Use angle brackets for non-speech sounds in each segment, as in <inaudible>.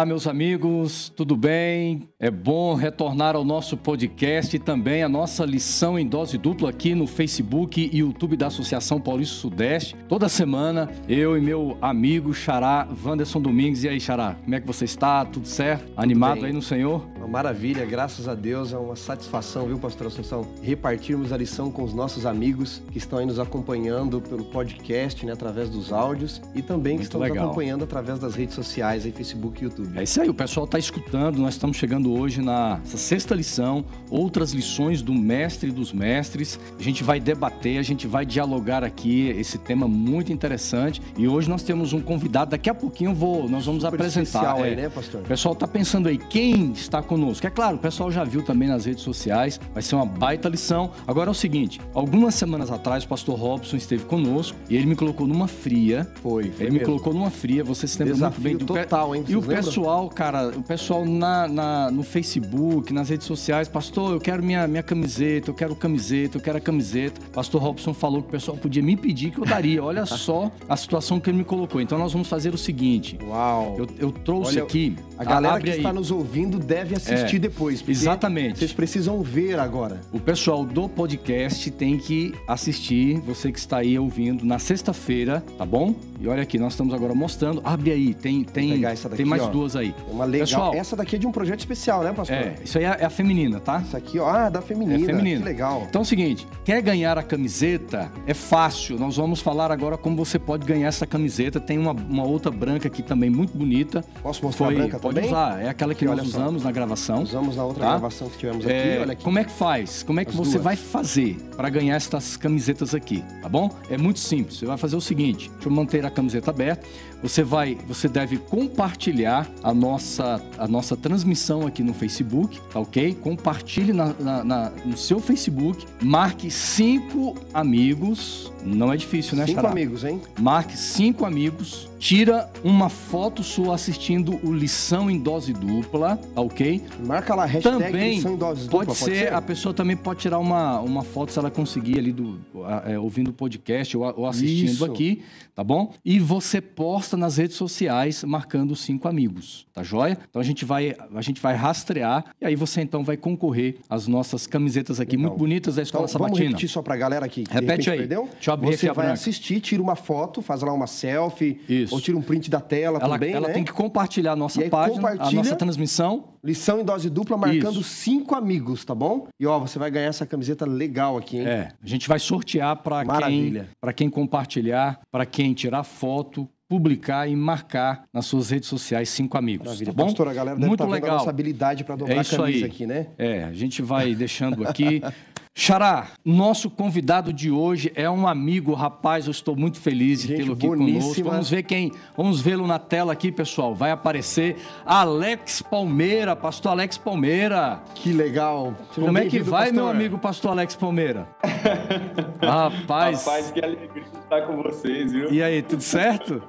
Olá, meus amigos, tudo bem? É bom retornar ao nosso podcast e também a nossa lição em dose dupla aqui no Facebook e YouTube da Associação Paulista Sudeste. Toda semana, eu e meu amigo Xará, Wanderson Domingues. E aí, Xará, como é que você está? Tudo certo? Animado aí no Senhor? Uma maravilha, graças a Deus. É uma satisfação, viu, Pastor Assunção? Repartirmos a lição com os nossos amigos que estão aí nos acompanhando pelo podcast, né, através dos áudios e também que Muito estão legal. nos acompanhando através das redes sociais, aí, Facebook e YouTube. É isso aí, o pessoal está escutando. Nós estamos chegando hoje na sexta lição, outras lições do mestre dos mestres. A gente vai debater, a gente vai dialogar aqui esse tema muito interessante. E hoje nós temos um convidado. Daqui a pouquinho vou, nós vamos Super apresentar. aí, é. né, pastor? O pessoal tá pensando aí quem está conosco. É claro, o pessoal já viu também nas redes sociais. Vai ser uma baita lição. Agora é o seguinte: algumas semanas atrás o pastor Robson esteve conosco e ele me colocou numa fria. Foi, foi Ele me mesmo. colocou numa fria, você se lembra Desafio muito bem do total, hein? E o lembram? Pessoal, cara, o pessoal na, na- no Facebook, nas redes sociais, pastor, eu quero minha, minha camiseta, eu quero camiseta, eu quero a camiseta. Pastor Robson falou que o pessoal podia me pedir que eu daria. Olha <laughs> só a situação que ele me colocou. Então nós vamos fazer o seguinte: Uau! eu, eu trouxe Olha, aqui. A galera abre que está aí. nos ouvindo deve assistir É, depois. Exatamente. Vocês precisam ver agora. O pessoal do podcast tem que assistir, você que está aí ouvindo, na sexta-feira, tá bom? E olha aqui, nós estamos agora mostrando. Abre aí, tem, tem, daqui, tem mais ó. duas aí. Uma legal. Pessoal, Essa daqui é de um projeto especial, né, pastor? É, isso aí é é a feminina, tá? Essa aqui, ó, ah, da feminina. É feminina. Que legal. Então é o seguinte, quer ganhar a camiseta? É fácil. Nós vamos falar agora como você pode ganhar essa camiseta. Tem uma, uma outra branca aqui também muito bonita. Posso mostrar Foi, a branca pode também? usar. É aquela que nós olha só. usamos na gravação. Usamos na outra Tá? gravação que tivemos aqui. É, Olha aqui. como é que faz? Como é que As você duas. vai fazer para ganhar essas camisetas aqui, tá bom? É muito simples. Você vai fazer o seguinte: deixa eu manter a camiseta aberta. Você vai, você deve compartilhar a nossa, a nossa transmissão aqui no Facebook, tá ok? Compartilhe na, na- na- no seu Facebook, marque cinco amigos. Não é difícil, né, Cinco amigos, hein? Marque cinco amigos, tira uma foto sua assistindo o Lição em Dose Dupla, tá ok? Marca lá, hashtag Também lição em doses pode, dupla, ser, a pessoa também pode tirar uma, uma foto se ela conseguir ali do é, ouvindo o podcast ou, ou assistindo Isso. aqui, tá bom? E você posta nas redes sociais marcando cinco amigos, tá joia? Então a gente vai a gente vai rastrear e aí você então vai concorrer às nossas camisetas aqui muito bonitas da Então, Escola vamos Sabatina. repetir só pra galera aqui. Repete aí. Perdeu? Deixa eu abrir Você vai branca. assistir, tira uma foto, faz lá uma selfie, Isso. Ou tira um print da tela Ela, também, ela né? tem que compartilhar a nossa aí página, a nossa transmissão. Lição em dose dupla, marcando Isso. cinco amigos, tá bom? E ó, você vai ganhar essa camiseta legal aqui, hein? É, a gente vai sortear para quem, Maravilha. para quem compartilhar, para quem tirar foto, publicar e marcar nas suas redes sociais cinco amigos. Maravilha. Tá bom? Pastor, a galera deve Muito estar vendo a legal. nossa habilidade pra dobrar É a isso camisa aí. aqui, né? É, a gente vai deixando aqui. <laughs> Xará, nosso convidado de hoje é um amigo, rapaz, eu estou muito feliz de tê-lo aqui boníssima. conosco. Vamos ver quem, vamos vê-lo na tela aqui, pessoal. Vai aparecer Alex Palmeira, pastor Alex Palmeira. Que legal. Seja Como é que vai, pastor. meu amigo pastor Alex Palmeira? <laughs> Rapaz, Rapaz, que alegria estar com vocês, viu? e aí, tudo certo?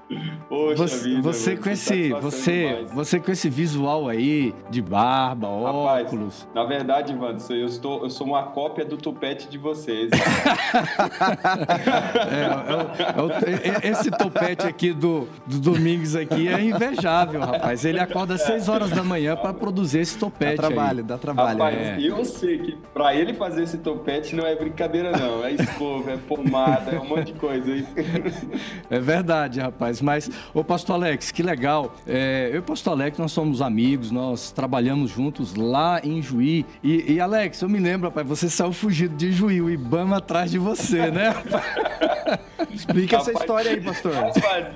Poxa Você, vida, você com esse, você, demais. você com esse visual aí de barba, Rapaz, óculos. na verdade, Wanderson, eu, estou, eu sou uma cópia do tupete de vocês. <laughs> É, é é é- esse topete aqui do, do Domingos aqui é invejável, rapaz. Ele acorda às 6 horas da manhã para produzir esse Dá topete trabalho, aí. dá trabalho. Rapaz, é. eu sei que pra ele fazer esse topete não é brincadeira, não. É escova, é pomada, é um monte de coisa aí. É verdade, rapaz. Mas, ô pastor Alex, que legal. É, eu e o pastor Alex, nós somos amigos, nós trabalhamos juntos lá em Juí. E, e, Alex, eu me lembro, rapaz, você saiu fugido de Juí, o Ibama atrás de você, né? rapaz? <laughs> Explica essa Rapaz, história aí, pastor. Rapaz,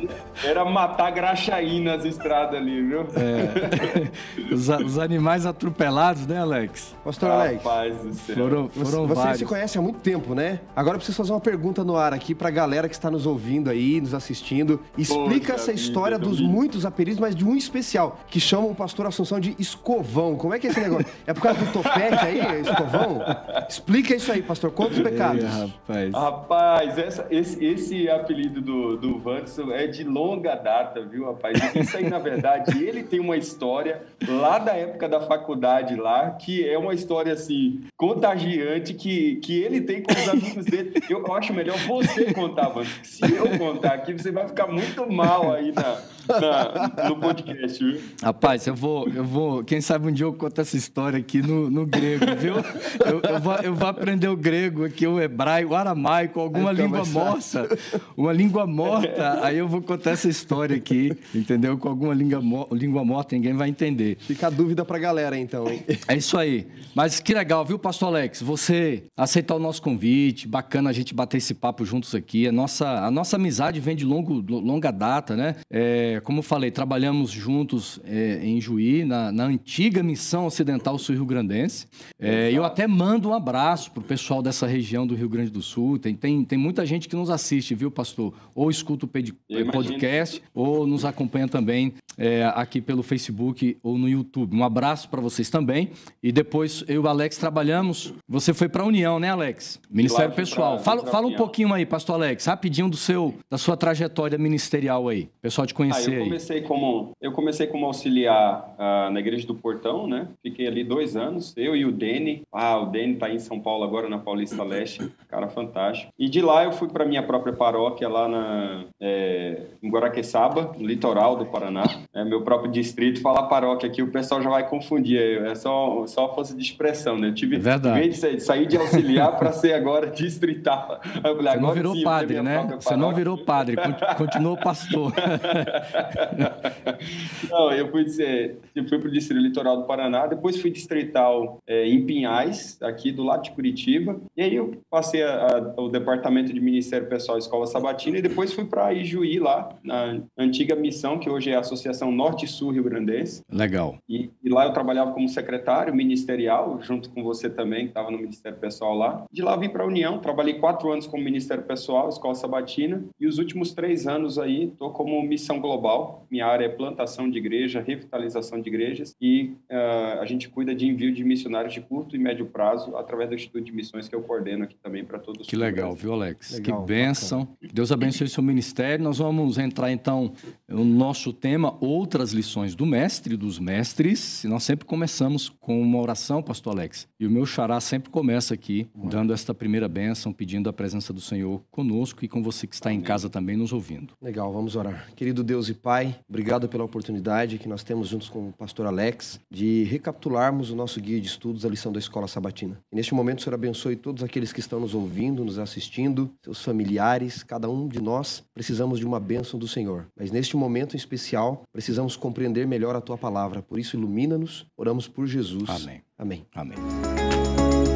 Era matar graxaí nas estradas ali, viu? É. Os, os animais atropelados, né, Alex? Pastor Alex. Rapaz do céu. Foram, Você, foram você vários. se conhece há muito tempo, né? Agora eu preciso fazer uma pergunta no ar aqui pra galera que está nos ouvindo aí, nos assistindo. Explica Poxa essa história vida, dos muitos apelidos, mas de um especial, que chamam o pastor Assunção de escovão. Como é que é esse negócio? É por causa do topete aí, escovão? Explica <laughs> isso aí, pastor. Conta os pecados. Ei, rapaz. Rapaz, essa- esse, esse apelido do, do Vanderson é de longa data, viu, rapaz? Isso aí, na verdade, <laughs> ele tem uma história lá da época da faculdade lá, que é uma história, assim, contagiante, que, que ele tem com os amigos dele. Eu, eu acho melhor você contar, Vanderson. Se eu contar aqui, você vai ficar muito mal aí na, na, no podcast, viu? Rapaz, eu vou, eu vou. Quem sabe um dia eu conto essa história aqui no, no grego, viu? Eu, eu, vou, eu vou aprender o grego aqui, o hebraico, o aramaico, alguma então, língua morta. Uma língua morta, aí eu vou contar essa história aqui, entendeu? Com alguma língua, língua morta, ninguém vai entender. Fica a dúvida pra galera, então, hein? É isso aí. Mas que legal, viu, pastor Alex? Você aceitar o nosso convite, bacana a gente bater esse papo juntos aqui. A nossa, a nossa amizade vem de longo, longa data, né? É, como eu falei, trabalhamos juntos é, em Juí, na, na, antiga missão ocidental sul-rio grandense. É, eu até mando um abraço pro pessoal dessa região do Rio Grande do Sul. Tem, tem, tem muita gente que nos assiste, viu, pastor? Ou escuta o podcast, ou nos acompanha também é, aqui pelo Facebook ou no YouTube. Um abraço para vocês também. E depois eu e o Alex trabalhamos. Você foi para a União, né, Alex? Ministério Pessoal. Pra, fala, fala um pouquinho aí, pastor Alex, rapidinho do seu, da sua trajetória ministerial aí. Pessoal te conhecer. Eu comecei aí. como eu comecei como auxiliar uh, na igreja do Portão, né? Fiquei ali dois anos. Eu e o Dene. Ah, o Dene tá em São Paulo agora na Paulista Leste. Cara fantástico. E de lá eu fui para minha própria paróquia lá na é, em Guaraqueçaba, no litoral do Paraná. É meu próprio distrito. Falar paróquia aqui, o pessoal já vai confundir. É só só força de expressão, né? Eu tive é verdade. de sair de auxiliar para ser agora distrital. Eu falei, Você não virou sim, padre, né? Você não virou padre, continuou pastor. <laughs> <laughs> não, eu fui, dizer, eu fui para o distrito litoral do Paraná, depois fui distrital é, em Pinhais, aqui do lado de Curitiba. E aí eu passei a, a, o departamento de Ministério Pessoal Escola Sabatina e depois fui para Ijuí, lá, na antiga missão, que hoje é a Associação Norte-Sul Rio Grandense. Legal. E, e lá eu trabalhava como secretário ministerial, junto com você também, que estava no Ministério Pessoal lá. De lá vim para a União, trabalhei quatro anos como Ministério Pessoal, Escola Sabatina, e os últimos três anos aí estou como Missão Global. Minha área é plantação de igreja, revitalização de igrejas e uh, a gente cuida de envio de missionários de curto e médio prazo através do Instituto de Missões que eu coordeno aqui também para todos. Que legal, viu, Alex? Legal, que bênção. Bacana. Deus abençoe o seu ministério. Nós vamos entrar então no nosso tema, outras lições do mestre, dos mestres. E nós sempre começamos com uma oração, pastor Alex. E o meu xará sempre começa aqui, dando esta primeira bênção, pedindo a presença do Senhor conosco e com você que está Amém. em casa também nos ouvindo. Legal, vamos orar. Querido Deus e Pai, obrigado pela oportunidade que nós temos juntos com o pastor Alex de recapitularmos o nosso guia de estudos, a lição da Escola Sabatina. E neste momento, o Senhor abençoe todos aqueles que estão nos ouvindo, nos assistindo, seus familiares, cada um de nós precisamos de uma bênção do Senhor. Mas neste momento em especial, precisamos compreender melhor a tua palavra. Por isso, ilumina-nos. Oramos por Jesus. Amém. Amém. Amém.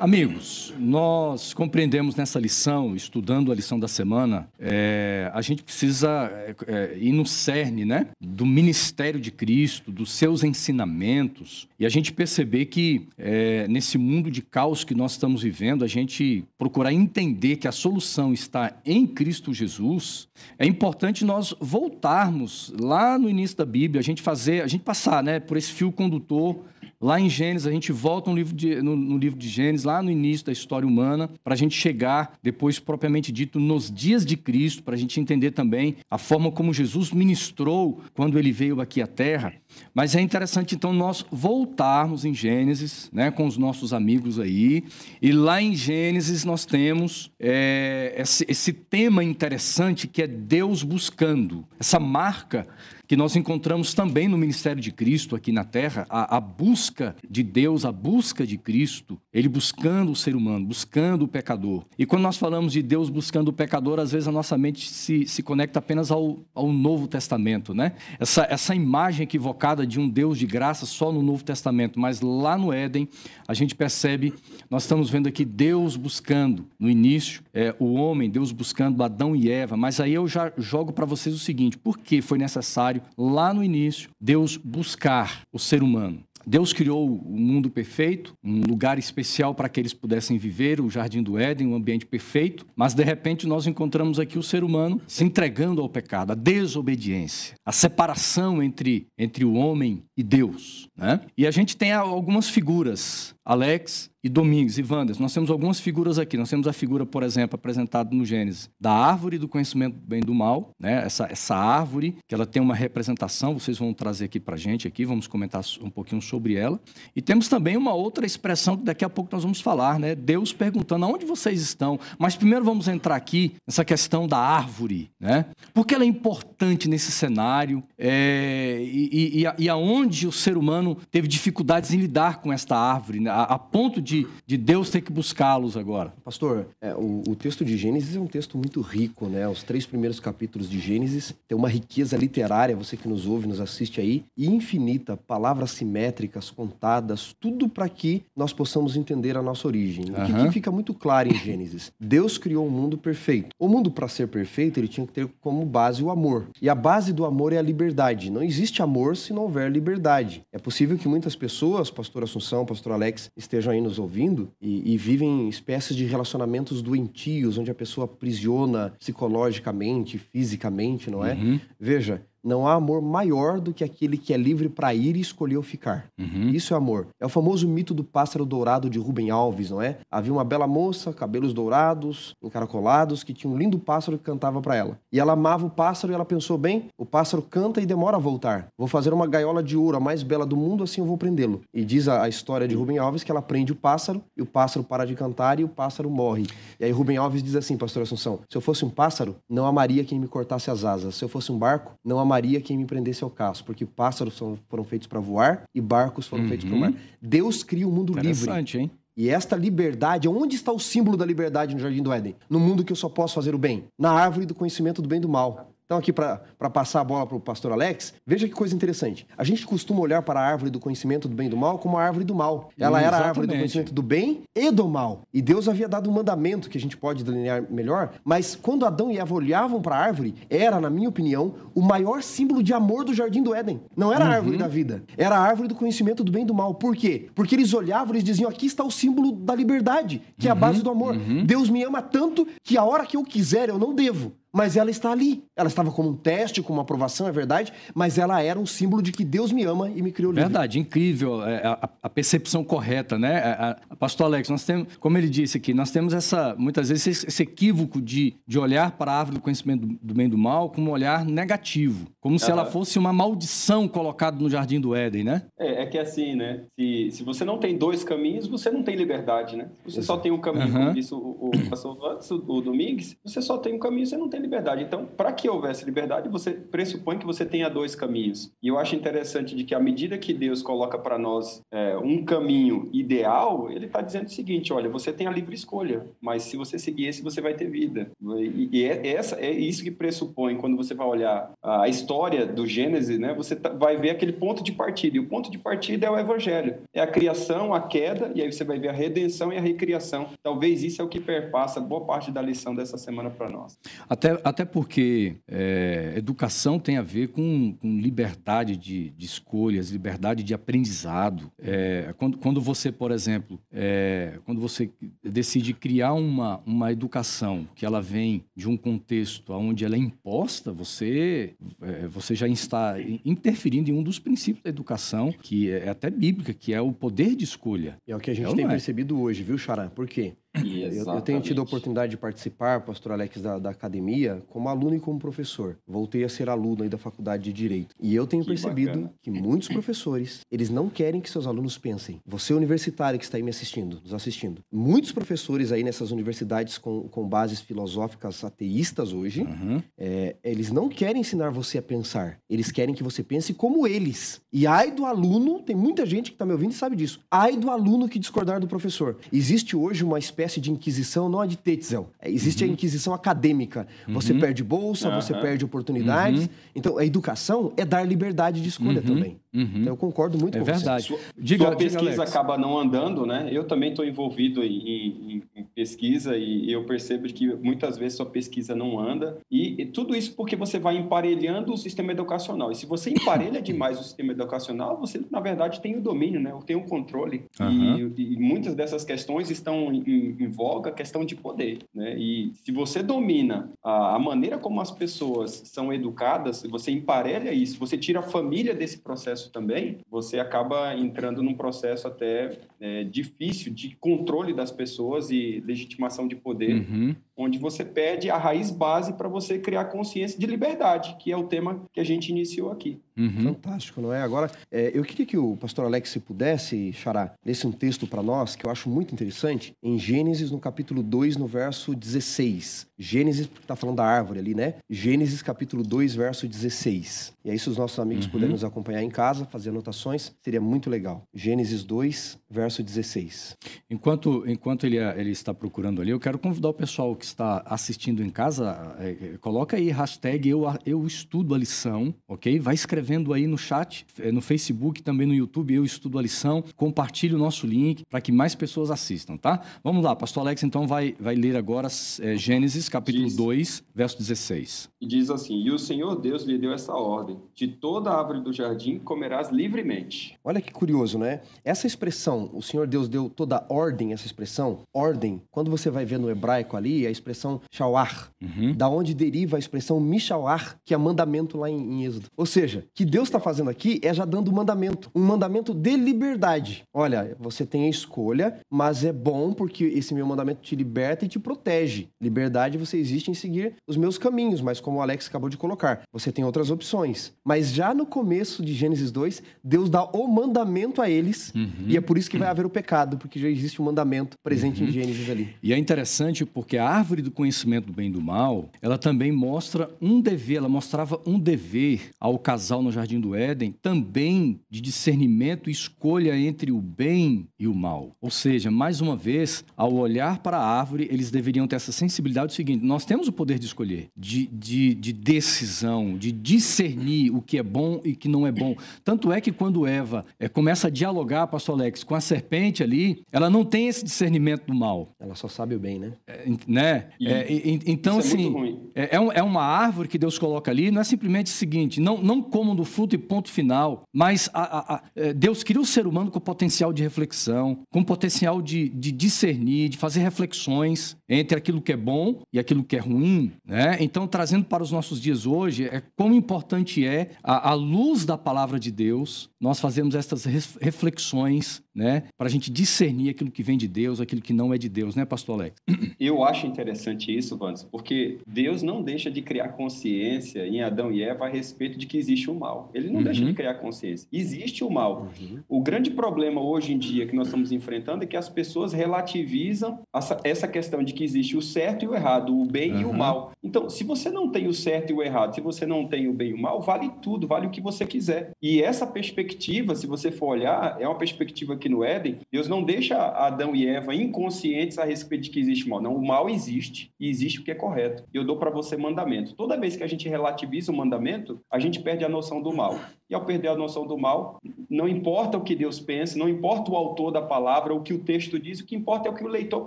Amigos, nós compreendemos nessa lição, estudando a lição da semana, é, a gente precisa é, é, ir no cerne né, do ministério de Cristo, dos seus ensinamentos, e a gente perceber que é, nesse mundo de caos que nós estamos vivendo, a gente procurar entender que a solução está em Cristo Jesus, é importante nós voltarmos lá no início da Bíblia, a gente fazer, a gente passar né, por esse fio condutor Lá em Gênesis, a gente volta no livro de, no, no livro de Gênesis, lá no início da história humana, para a gente chegar, depois propriamente dito, nos dias de Cristo, para a gente entender também a forma como Jesus ministrou quando ele veio aqui à Terra. Mas é interessante, então, nós voltarmos em Gênesis, né, com os nossos amigos aí, e lá em Gênesis nós temos é, esse, esse tema interessante que é Deus buscando, essa marca que nós encontramos também no ministério de Cristo aqui na terra, a, a, busca de Deus, a busca de Cristo, ele buscando o ser humano, buscando o pecador. E quando nós falamos de Deus buscando o pecador, às vezes a nossa mente se, se conecta apenas ao, ao Novo Testamento, né? Essa, essa imagem equivocada de um Deus de graça só no Novo Testamento, mas lá no Éden, a gente percebe, nós estamos vendo aqui Deus buscando, no início, é, o homem, Deus buscando Adão e Eva, mas aí eu já jogo para vocês o seguinte, por que foi necessário necessário, lá no início, Deus buscar o ser humano. Deus criou o mundo perfeito, um lugar especial para que eles pudessem viver, o jardim do Éden, um ambiente perfeito, mas de repente nós encontramos aqui o ser humano se entregando ao pecado, a desobediência, a separação entre, entre o homem e Deus. Né? E a gente tem algumas figuras, Alex e Domingos e Wanderson. Nós temos algumas figuras aqui. Nós temos a figura, por exemplo, apresentada no Gênesis, da árvore do conhecimento do bem e do mal, né? essa, essa árvore, que ela tem uma representação, vocês vão trazer aqui para gente, aqui, vamos comentar um pouquinho sobre ela. E temos também uma outra expressão que daqui a pouco nós vamos falar, né? Deus perguntando aonde vocês estão. Mas primeiro vamos entrar aqui nessa questão da árvore, né? Porque ela é importante nesse cenário é, e, e, e aonde o ser humano teve dificuldades em lidar com esta árvore, né? A, a ponto de, de Deus ter que buscá-los agora. Pastor, é, o, o texto de Gênesis é um texto muito rico, né? Os três primeiros capítulos de Gênesis têm uma riqueza literária, você que nos ouve, nos assiste aí, infinita, palavras simétricas, contadas, tudo para que nós possamos entender a nossa origem. O que, que fica muito claro em Gênesis? Deus criou um mundo perfeito. O mundo, para ser perfeito, ele tinha que ter como base o amor. E a base do amor é a liberdade. Não existe amor se não houver liberdade. É possível que muitas pessoas, pastor Assunção, pastor Alex, estejam aí nos ouvindo e, e vivem espécies de relacionamentos doentios, onde a pessoa aprisiona psicologicamente, fisicamente, não é? Uhum. Veja, não há amor maior do que aquele que é livre para ir e escolher ficar. Uhum. Isso é amor. É o famoso mito do pássaro dourado de Rubem Alves, não é? Havia uma bela moça, cabelos dourados, encaracolados, que tinha um lindo pássaro que cantava para ela. E ela amava o pássaro e ela pensou bem: o pássaro canta e demora a voltar. Vou fazer uma gaiola de ouro, a mais bela do mundo, assim eu vou prendê-lo. E diz a, a história de Rubem Alves que ela prende o pássaro e o pássaro para de cantar e o pássaro morre. E aí Rubem Alves diz assim, pastor Assunção: se eu fosse um pássaro, não amaria quem me cortasse as asas. Se eu fosse um barco, não amaria amaria quem me prendesse ao caso, porque pássaros são, foram feitos para voar e barcos foram uhum. feitos para o mar. Deus cria um mundo livre. Hein? E esta liberdade, onde está o símbolo da liberdade no Jardim do Éden? No mundo que eu só posso fazer o bem. Na árvore do conhecimento do bem e do mal. Então, aqui para passar a bola para o pastor Alex, veja que coisa interessante. A gente costuma olhar para a árvore do conhecimento do bem e do mal como a árvore do mal. Ela era a árvore do conhecimento do bem e do mal. E Deus havia dado um mandamento que a gente pode delinear melhor, mas quando Adão e Eva olhavam para a árvore, era, na minha opinião, o maior símbolo de amor do jardim do Éden. Não era a árvore uhum. da vida, era a árvore do conhecimento do bem e do mal. Por quê? Porque eles olhavam e diziam: aqui está o símbolo da liberdade, que é a uhum. base do amor. Uhum. Deus me ama tanto que a hora que eu quiser eu não devo mas ela está ali. Ela estava como um teste, como uma aprovação, é verdade, mas ela era um símbolo de que Deus me ama e me criou livre. Verdade, incrível. É, a, a percepção correta, né? A, a, Pastor Alex, nós temos, como ele disse aqui, nós temos essa, muitas vezes, esse, esse equívoco de, de olhar para a árvore do conhecimento do, do bem e do mal como um olhar negativo, como se ela fosse uma maldição colocada no jardim do Éden, né? É, é que assim, né? Se, se você não tem dois caminhos, você não tem liberdade, né? Se você Exato. só tem um caminho, uhum. como disse o, o pastor o, o Domingues, você só tem um caminho, você não tem liberdade liberdade. Então, para que houvesse liberdade, você pressupõe que você tenha dois caminhos. E eu acho interessante de que à medida que Deus coloca para nós é, um caminho ideal, ele está dizendo o seguinte: olha, você tem a livre escolha, mas se você seguir esse, você vai ter vida. E, e é, essa, é isso que pressupõe quando você vai olhar a história do Gênesis, né? Você tá, vai ver aquele ponto de partida. E o ponto de partida é o Evangelho. É a criação, a queda, e aí você vai ver a redenção e a recriação. Talvez isso é o que perpassa boa parte da lição dessa semana para nós. Até até porque é, educação tem a ver com, com liberdade de, de, escolhas, liberdade de aprendizado. É, quando, quando você, por exemplo, é, quando você decide criar uma, uma educação que ela vem de um contexto onde ela é imposta, você, é, você já está interferindo em um dos princípios da educação, que é até bíblica, que é o poder de escolha. É o que a gente é tem é? percebido hoje, viu, Xará? Por quê? Eu, eu, tenho tido a oportunidade de participar, pastor Alex, da, da, academia, como aluno e como professor. Voltei a ser aluno aí da faculdade de Direito. E eu tenho que percebido bacana. que muitos professores, eles não querem que seus alunos pensem. Você universitário que está aí me assistindo, nos assistindo. Muitos professores aí nessas universidades com, com bases filosóficas ateístas hoje, uhum. é, eles não querem ensinar você a pensar. Eles querem que você pense como eles. E ai do aluno, tem muita gente que está me ouvindo e sabe disso. Ai do aluno que discordar do professor. Existe hoje uma espécie espécie de inquisição, não a de Tetzel. É, existe uhum. a inquisição acadêmica. Você uhum. perde bolsa, uhum. você perde oportunidades. Uhum. Então, a educação é dar liberdade de escolha uhum. também. Uhum. Então eu concordo muito é com verdade. você. Sua, diga, sua pesquisa acaba não andando, né? Eu também estou envolvido em, em, em, pesquisa e eu percebo que muitas vezes sua pesquisa não anda. E, e, tudo isso porque você vai emparelhando o sistema educacional. E se você emparelha demais o sistema educacional, você, na verdade, tem o domínio, né? Tem o controle. Uhum. E, e, muitas dessas questões estão em, em voga, questão de poder, né? E se você domina a, a maneira como as pessoas são educadas, se você emparelha isso, você tira a família desse processo também, você acaba entrando num processo até é, difícil de controle das pessoas e legitimação de poder, uhum. onde você perde a raiz base para você criar consciência de liberdade, que é o tema que a gente iniciou aqui. Uhum. Fantástico, não é? Agora, é, eu queria que o pastor Alex, se pudesse, Xará, lesse um texto para nós que eu acho muito interessante, em Gênesis, no capítulo 2, no verso 16. Gênesis, porque está falando da árvore ali, né? Gênesis, capítulo 2, verso 16. E aí, se os nossos amigos uhum. puderem nos acompanhar em casa, fazer anotações, seria muito legal. Gênesis 2, verso 16. Enquanto, enquanto ele, ele está procurando ali, eu quero convidar o pessoal que está assistindo em casa, é, é coloca aí hashtag eu, eu estudo a lição, ok? Vai escrevendo aí no chat, é, no Facebook, também no YouTube, eu estudo a lição. Compartilhe o nosso link para que mais pessoas assistam, tá? Vamos lá, pastor Alex então vai, vai ler agora é, Gênesis capítulo diz, 2, verso 16. E diz assim, e o Senhor Deus lhe deu essa ordem, de toda árvore do jardim comerás livremente. Olha que curioso, né? Essa expressão, o Senhor Deus deu toda ordem, essa expressão, ordem, quando você vai ver no hebraico ali, é a expressão shawar, uhum. da onde deriva a expressão mishawar, que é mandamento lá em, em Êxodo. Ou seja, que Deus está fazendo aqui é já dando um mandamento, um mandamento de liberdade. Olha, você tem a escolha, mas é bom porque esse meu mandamento te liberta e te protege. Liberdade você existe em seguir os meus caminhos, mas como o Alex acabou de colocar, você tem outras opções. Mas já no começo de Gênesis 2, Deus dá o mandamento a eles, uhum. e é por isso que vai haver o pecado, porque já existe um mandamento presente uhum. em Gênesis ali. E é interessante porque a árvore do conhecimento do bem e do mal, ela também mostra um dever, ela mostrava um dever ao casal no Jardim do Éden, também de discernimento e escolha entre o bem e o mal. Ou seja, mais uma vez, ao olhar para a árvore, eles deveriam ter essa sensibilidade do seguinte: nós temos o poder de escolher, de, de, de decisão, de discernir o que é bom e que não é bom. Tanto é que quando Eva é, começa a dialogar, pastor Alex, com a serpente ali, ela não tem esse discernimento do mal. Ela só sabe o bem, né? É, né? É, então, assim, é, é, é, uma árvore que Deus coloca ali, não é simplesmente o seguinte, não, não comam do fruto e ponto final, mas a, a, a, é, Deus cria o ser humano com potencial de reflexão, com potencial de, de discernir, de fazer reflexões entre aquilo que é bom e aquilo que é ruim, né? Então, trazendo para os nossos dias hoje, é quão importante é, à luz da palavra de Deus, nós fazemos essas reflexões, né? Para a gente discernir aquilo que vem de Deus, aquilo que não é de Deus, né, pastor Alex? Eu acho interessante isso, Vans, porque Deus não deixa de criar consciência em Adão e Eva a respeito de que existe o mal. Ele não uhum. deixa de criar consciência. Existe o mal. Uhum. O grande problema hoje em dia que nós estamos enfrentando é que as pessoas relativizam essa questão de que existe o certo e o errado, o bem uhum. e o mal. Então, se você não tem o certo e o errado, se você não tem o bem e o mal, vale tudo, vale o que você quiser. E essa perspectiva, se você for olhar, é uma perspectiva que no Éden, Deus não deixa Adão e Eva inconscientes a respeito de que existe mal. Não, o mal existe e existe o que é correto. Eu dou para você mandamento. Toda vez que a gente relativiza o mandamento, a gente perde a noção do mal. E ao perder a noção do mal, não importa o que Deus pensa, não importa o autor da palavra, o que o texto diz, o que importa é o que o leitor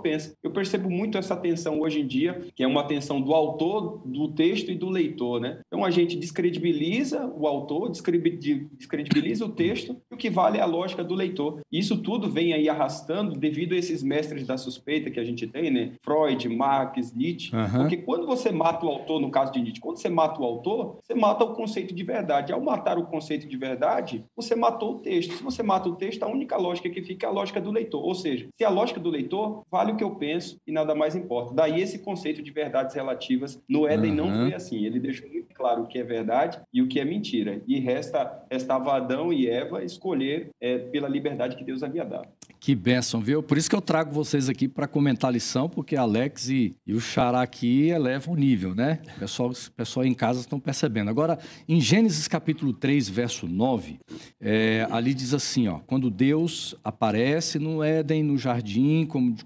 pensa. Eu percebo muito essa tensão hoje em dia, que é uma tensão do autor, do texto e do leitor, né? Então a gente descredibiliza o autor, descredibiliza o texto, e o que vale é a lógica do leitor. E isso tudo vem aí arrastando devido a esses mestres da suspeita que a gente tem, né? Freud, Marx, Nietzsche. Uhum. Porque quando você mata o autor, no caso de Nietzsche, quando você mata o autor, você mata o conceito de verdade. Ao matar o conceito conceito de verdade, você matou o texto. Se você mata o texto, a única lógica que fica é a lógica do leitor. Ou seja, se a lógica do leitor vale o que eu penso e nada mais importa. Daí esse conceito de verdades relativas no Éden uhum. não foi assim. Ele deixou muito claro o que é verdade e o que é mentira. E resta, restava Adão e Eva escolher é, pela liberdade que Deus havia dado. Que bênção, viu? Por isso que eu trago vocês aqui para comentar a lição, porque Alex e, e o Xará aqui elevam o nível, né? O pessoal, pessoal em casa estão percebendo. Agora, em Gênesis capítulo 3, verso 9, é, ali diz assim, ó, quando Deus aparece no Éden, no jardim, como de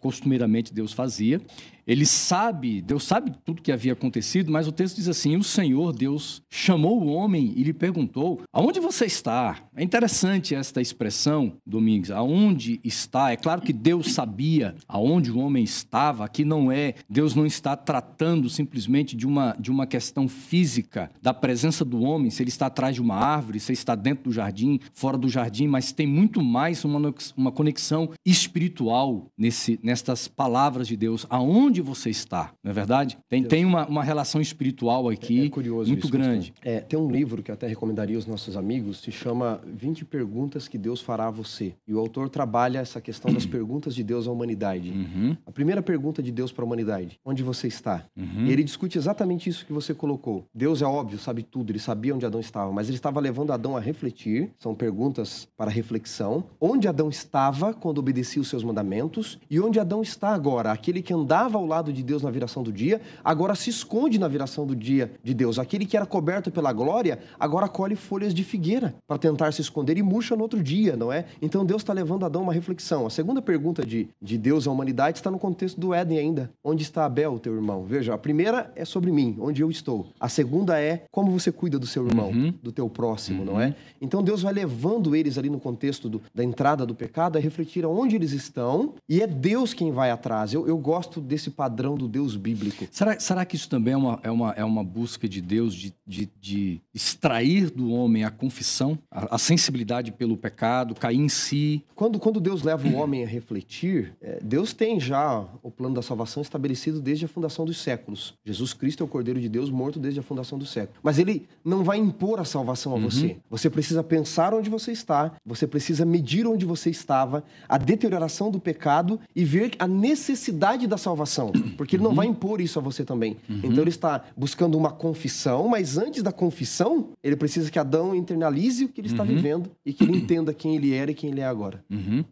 costumeiramente Deus fazia, ele sabe, Deus sabe tudo que havia acontecido, mas o texto diz assim: o Senhor Deus chamou o homem e lhe perguntou: aonde você está? É interessante esta expressão, Domingos, aonde está? É claro que Deus sabia aonde o homem estava, aqui não é, Deus não está tratando simplesmente de uma, de uma questão física da presença do homem, se ele está atrás de uma árvore, se ele está dentro do jardim, fora do jardim, mas tem muito mais uma, uma conexão espiritual nesse, nestas palavras de Deus. Aonde você está, não é verdade? Tem, tem uma, uma relação espiritual aqui é, é curioso muito isso, grande. É, tem um livro que eu até recomendaria aos nossos amigos, se chama 20 Perguntas que Deus fará a você. E o autor trabalha essa questão das <clears throat> perguntas de Deus à humanidade. Uhum. A primeira pergunta de Deus para a humanidade: onde você está? Uhum. E ele discute exatamente isso que você colocou. Deus é óbvio, sabe tudo, ele sabia onde Adão estava, mas ele estava levando Adão a refletir. São perguntas para reflexão. Onde Adão estava quando obedecia os seus mandamentos e onde Adão está agora? Aquele que andava ao lado de Deus na viração do dia, agora se esconde na viração do dia de Deus. Aquele que era coberto pela glória, agora colhe folhas de figueira para tentar se esconder e murcha no outro dia, não é? Então Deus está levando Adão a uma reflexão. A segunda pergunta de, de Deus à humanidade está no contexto do Éden ainda. Onde está Abel, teu irmão? Veja, a primeira é sobre mim, onde eu estou. A segunda é como você cuida do seu irmão, uhum. do teu próximo, uhum. não é? Então Deus vai levando eles ali no contexto do, da entrada do pecado a refletir aonde eles estão e é Deus quem vai atrás. Eu, eu gosto desse padrão do Deus bíblico. Será, será que isso também é uma, é uma, é uma busca de Deus de, de, de extrair do homem a confissão, a, a, sensibilidade pelo pecado, cair em si? Quando, quando Deus leva o homem a refletir, é, Deus tem já o plano da salvação estabelecido desde a fundação dos séculos. Jesus Cristo é o Cordeiro de Deus morto desde a fundação do século. Mas ele não vai impor a salvação a uhum. você. Você precisa pensar onde você está, você precisa medir onde você estava, a deterioração do pecado e ver a necessidade da salvação. Porque ele não uhum. vai impor isso a você também. Uhum. Então ele está buscando uma confissão, mas antes da confissão, ele precisa que Adão internalize o que ele está uhum. vivendo e que ele entenda quem ele era e quem ele é agora. Uhum.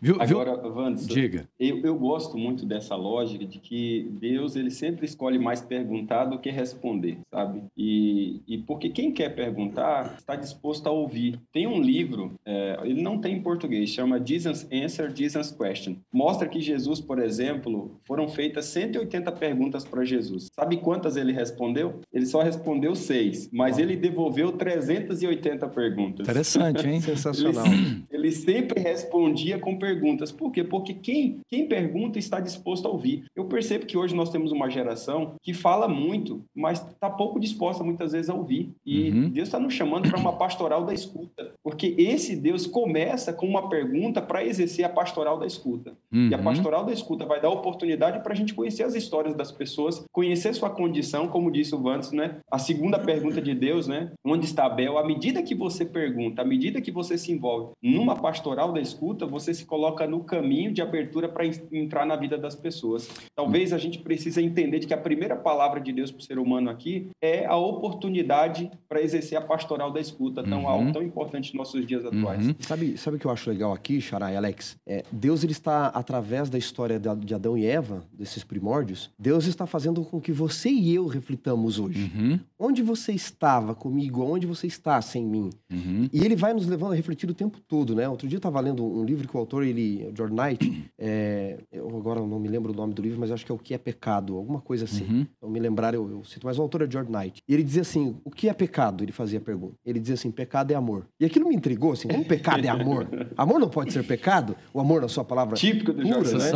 Viu, Agora, Vandes, Diga. Eu, eu gosto muito dessa lógica de que Deus ele sempre escolhe mais perguntar do que responder, sabe? E, e porque quem quer perguntar está disposto a ouvir. Tem um livro, é, ele não tem em português, chama Jesus Answer, Jesus Question. Mostra que Jesus, por exemplo, foram feitas 180 perguntas para Jesus. Sabe quantas ele respondeu? Ele só respondeu seis, mas ele devolveu 380 perguntas. Interessante, hein? <laughs> Sensacional. Ele, ele sempre respondia com perguntas. Por quê? Porque quem, quem pergunta está disposto a ouvir. Eu percebo que hoje nós temos uma geração que fala muito, mas está pouco disposta muitas vezes a ouvir. E uhum. Deus está nos chamando para uma pastoral da escuta. Porque esse Deus começa com uma pergunta para exercer a pastoral da escuta. Uhum. E a uhum. pastoral da escuta vai dar oportunidade para a gente conhecer as histórias das pessoas, conhecer sua condição, como disse o Vantes, né? A segunda pergunta de Deus, né? Onde está Abel? À medida que você pergunta, à medida que você se envolve numa pastoral da escuta, você você se coloca no caminho de abertura para entrar na vida das pessoas. Talvez a gente precise entender de que a primeira palavra de Deus para o ser humano aqui é a oportunidade para exercer a pastoral da escuta, tão uhum. algo, tão importante nos nossos dias atuais. Uhum. Sabe, sabe o que eu acho legal aqui, Xarai, Alex? É, Deus ele está, através da história de Adão e Eva, desses primórdios, Deus está fazendo com que você e eu reflitamos hoje. Uhum. Onde você estava comigo? Onde você está sem mim? Uhum. E ele vai nos levando a refletir o tempo todo, né? Outro dia eu estava lendo um livro que o autor, ele, Jordan Knight, <clears throat> é, eu agora não me lembro o nome do livro, mas acho que é O que é Pecado, alguma coisa assim. Uhum. Não me lembrar, eu, eu cito, mas o autor é Jordan Knight. E ele dizia assim: o que é pecado? Ele fazia a pergunta. Ele dizia assim: pecado é amor. E aquilo me intrigou, assim: como pecado é amor? <laughs> Amor não pode ser pecado? O amor na sua palavra. Típico do pura, né?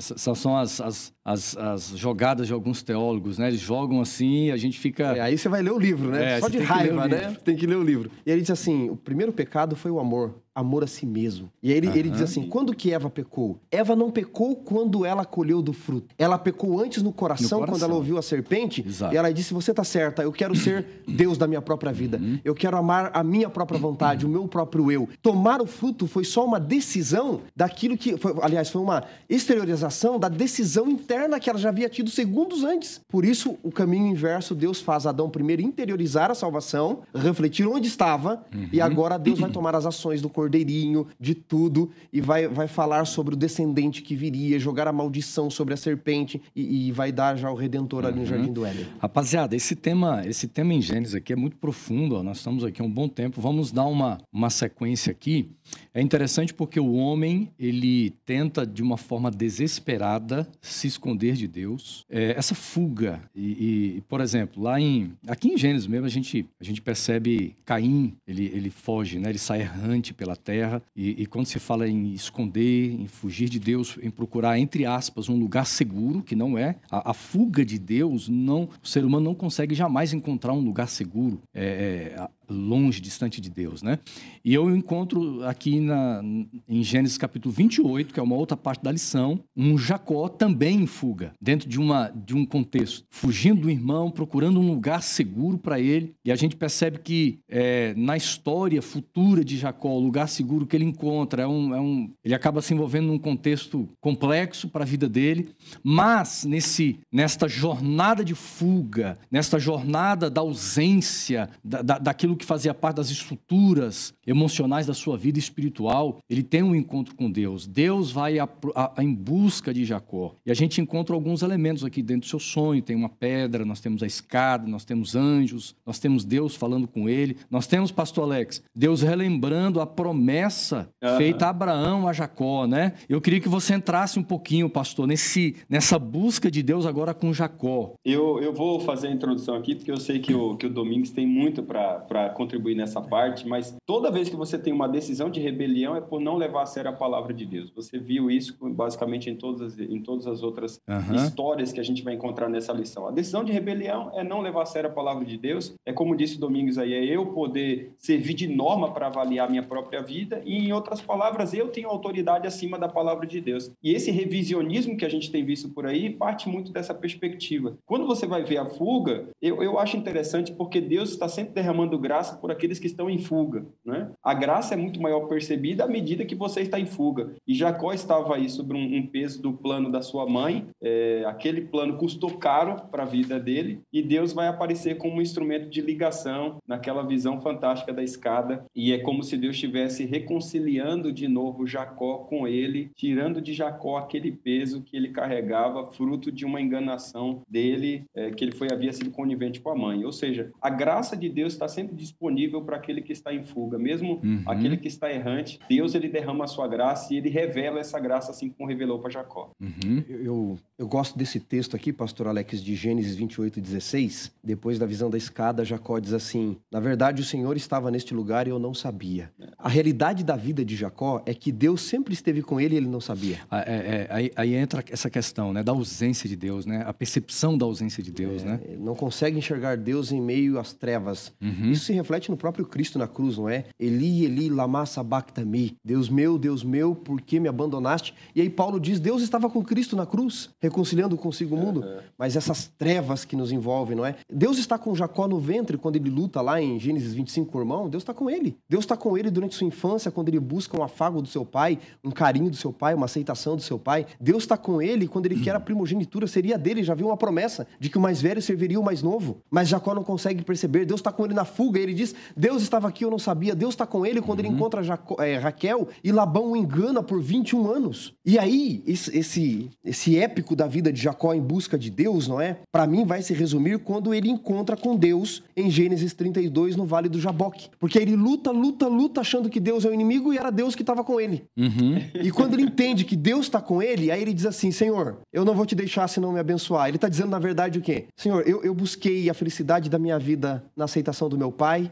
São, são as, as, as, as, jogadas de alguns teólogos, né? Eles jogam assim a gente fica. É, aí você vai ler o livro, né? É, Só de raiva, né? Tem que ler o livro. E ele diz assim: o primeiro pecado foi o amor amor a si mesmo. E aí ele, ele diz assim: quando que Eva pecou? Eva não pecou quando ela colheu do fruto. Ela pecou antes no coração, no coração. quando ela ouviu a serpente. Exato. E ela disse: Você está certa, eu quero ser Deus da minha própria vida. Uhum. Eu quero amar a minha própria vontade, o meu próprio eu. Tomar o fruto foi só uma decisão daquilo que. Foi, aliás, foi uma exteriorização da decisão interna que ela já havia tido segundos antes. Por isso, o caminho inverso, Deus faz Adão primeiro interiorizar a salvação, refletir onde estava, uhum. e agora Deus vai tomar as ações do corpo cordeirinho, de tudo, e vai, vai falar sobre o descendente que viria, jogar a maldição sobre a serpente e, e vai dar já o Redentor uhum. ali no uhum. Jardim do Éden. Rapaziada, esse tema, esse tema em Gênesis aqui é muito profundo, ó. nós estamos aqui há um bom tempo, vamos dar uma, uma sequência aqui. É interessante porque o homem, ele tenta de uma forma desesperada se esconder de Deus. É, essa fuga, e, e, por exemplo, lá em. Aqui em Gênesis mesmo, a gente, a gente percebe Caim, ele, ele foge, né? ele sai errante pela terra. E, e quando se fala em esconder, em fugir de Deus, em procurar, entre aspas, um lugar seguro, que não é, a, a fuga de Deus, não, o ser humano não consegue jamais encontrar um lugar seguro. É, é, longe, distante de Deus, né? E eu encontro aqui na, em Gênesis capítulo 28, que é uma outra parte da lição, um Jacó também em fuga, dentro de, uma, de um contexto, fugindo do irmão, procurando um lugar seguro para ele. E a gente percebe que é, na história futura de Jacó, o lugar seguro que ele encontra é um, é um ele acaba se envolvendo num contexto complexo para a vida dele, mas nesse, nesta jornada de fuga, nesta jornada da ausência, da, da, daquilo que fazia parte das estruturas emocionais da sua vida espiritual, ele tem um encontro com Deus. Deus vai a, a, a, em busca de Jacó. E a gente encontra alguns elementos aqui dentro do seu sonho. Tem uma pedra, nós temos a escada, nós temos anjos, nós temos Deus falando com ele. Nós temos, pastor Alex, Deus relembrando a promessa uhum. feita a Abraão, a Jacó, né? Eu queria que você entrasse um pouquinho, pastor, nesse, nessa busca de Deus agora com Jacó. Eu, eu vou fazer a introdução aqui, porque eu sei que o, que o Domingos tem muito para contribuir nessa parte, mas toda vez que você tem uma decisão de rebelião é por não levar a sério a palavra de Deus. Você viu isso basicamente em todas, em todas as outras uhum. histórias que a gente vai encontrar nessa lição. A decisão de rebelião é não levar a sério a palavra de Deus. É como disse Domingos aí, é eu poder servir de norma para avaliar minha própria vida e, em outras palavras, eu tenho autoridade acima da palavra de Deus. E esse revisionismo que a gente tem visto por aí parte muito dessa perspectiva. Quando você vai ver a fuga, eu, eu acho interessante porque Deus está sempre derramando graça graça por aqueles que estão em fuga. Né? A graça é muito maior percebida à medida que você está em fuga. E Jacó estava aí sobre um, peso do plano da sua mãe. É, aquele plano custou caro para a vida dele. E Deus vai aparecer como um instrumento de ligação naquela visão fantástica da escada. E é como se Deus estivesse reconciliando de novo Jacó com ele, tirando de Jacó aquele peso que ele carregava, fruto de uma enganação dele, é, que ele foi havia sido conivente com a mãe. Ou seja, a graça de Deus está sempre disponível para aquele que está em fuga, mesmo uhum. aquele que está errante. Deus ele derrama a sua graça e ele revela essa graça assim como revelou para Jacó. Uhum. Eu, eu, eu, gosto desse texto aqui, pastor Alex, de Gênesis 28, 16. Depois da visão da escada, Jacó diz assim: Na verdade, o Senhor estava neste lugar e eu não sabia. É. A realidade da vida de Jacó é que Deus sempre esteve com ele e ele não sabia. Ah, é, é, aí, aí, entra essa questão né, da ausência de Deus, né? a percepção da ausência de Deus. É, né? Não consegue enxergar Deus em meio às trevas. Uhum. Isso se reflete no próprio Cristo na cruz, não é? Eli, Eli, lama sabachthani. Deus meu, Deus meu, por que me abandonaste? E aí Paulo diz, Deus estava com Cristo na cruz, reconciliando consigo o mundo. Uhum. Mas essas trevas que nos envolvem, não é? Deus está com Jacó no ventre quando ele luta lá em Gênesis 25 com o irmão. Deus está com ele. Deus está com ele durante sua infância, quando ele busca um afago do seu pai, um carinho do seu pai, uma aceitação do seu pai. Deus está com ele quando ele quer a primogenitura, seria dele. Já viu uma promessa de que o mais velho serviria o mais novo. Mas Jacó não consegue perceber. Deus está com ele na fuga. Ele diz: Deus estava aqui, eu não sabia. Deus está com ele quando uhum. ele encontra Jaco, é, Raquel e Labão o engana por 21 anos. E aí, esse, esse, esse épico da vida de Jacó em busca de Deus, não é? Para mim, vai se resumir quando ele encontra com Deus em Gênesis 32, no Vale do Jaboque. Porque ele luta, luta, luta, achando que Deus é o inimigo e era Deus que estava com ele. Uhum. E quando ele entende que Deus está com ele, aí ele diz assim: Senhor, eu não vou te deixar se não me abençoar. Ele está dizendo, na verdade, o quê? Senhor, eu, eu busquei a felicidade da minha vida na aceitação do meu pai, Pai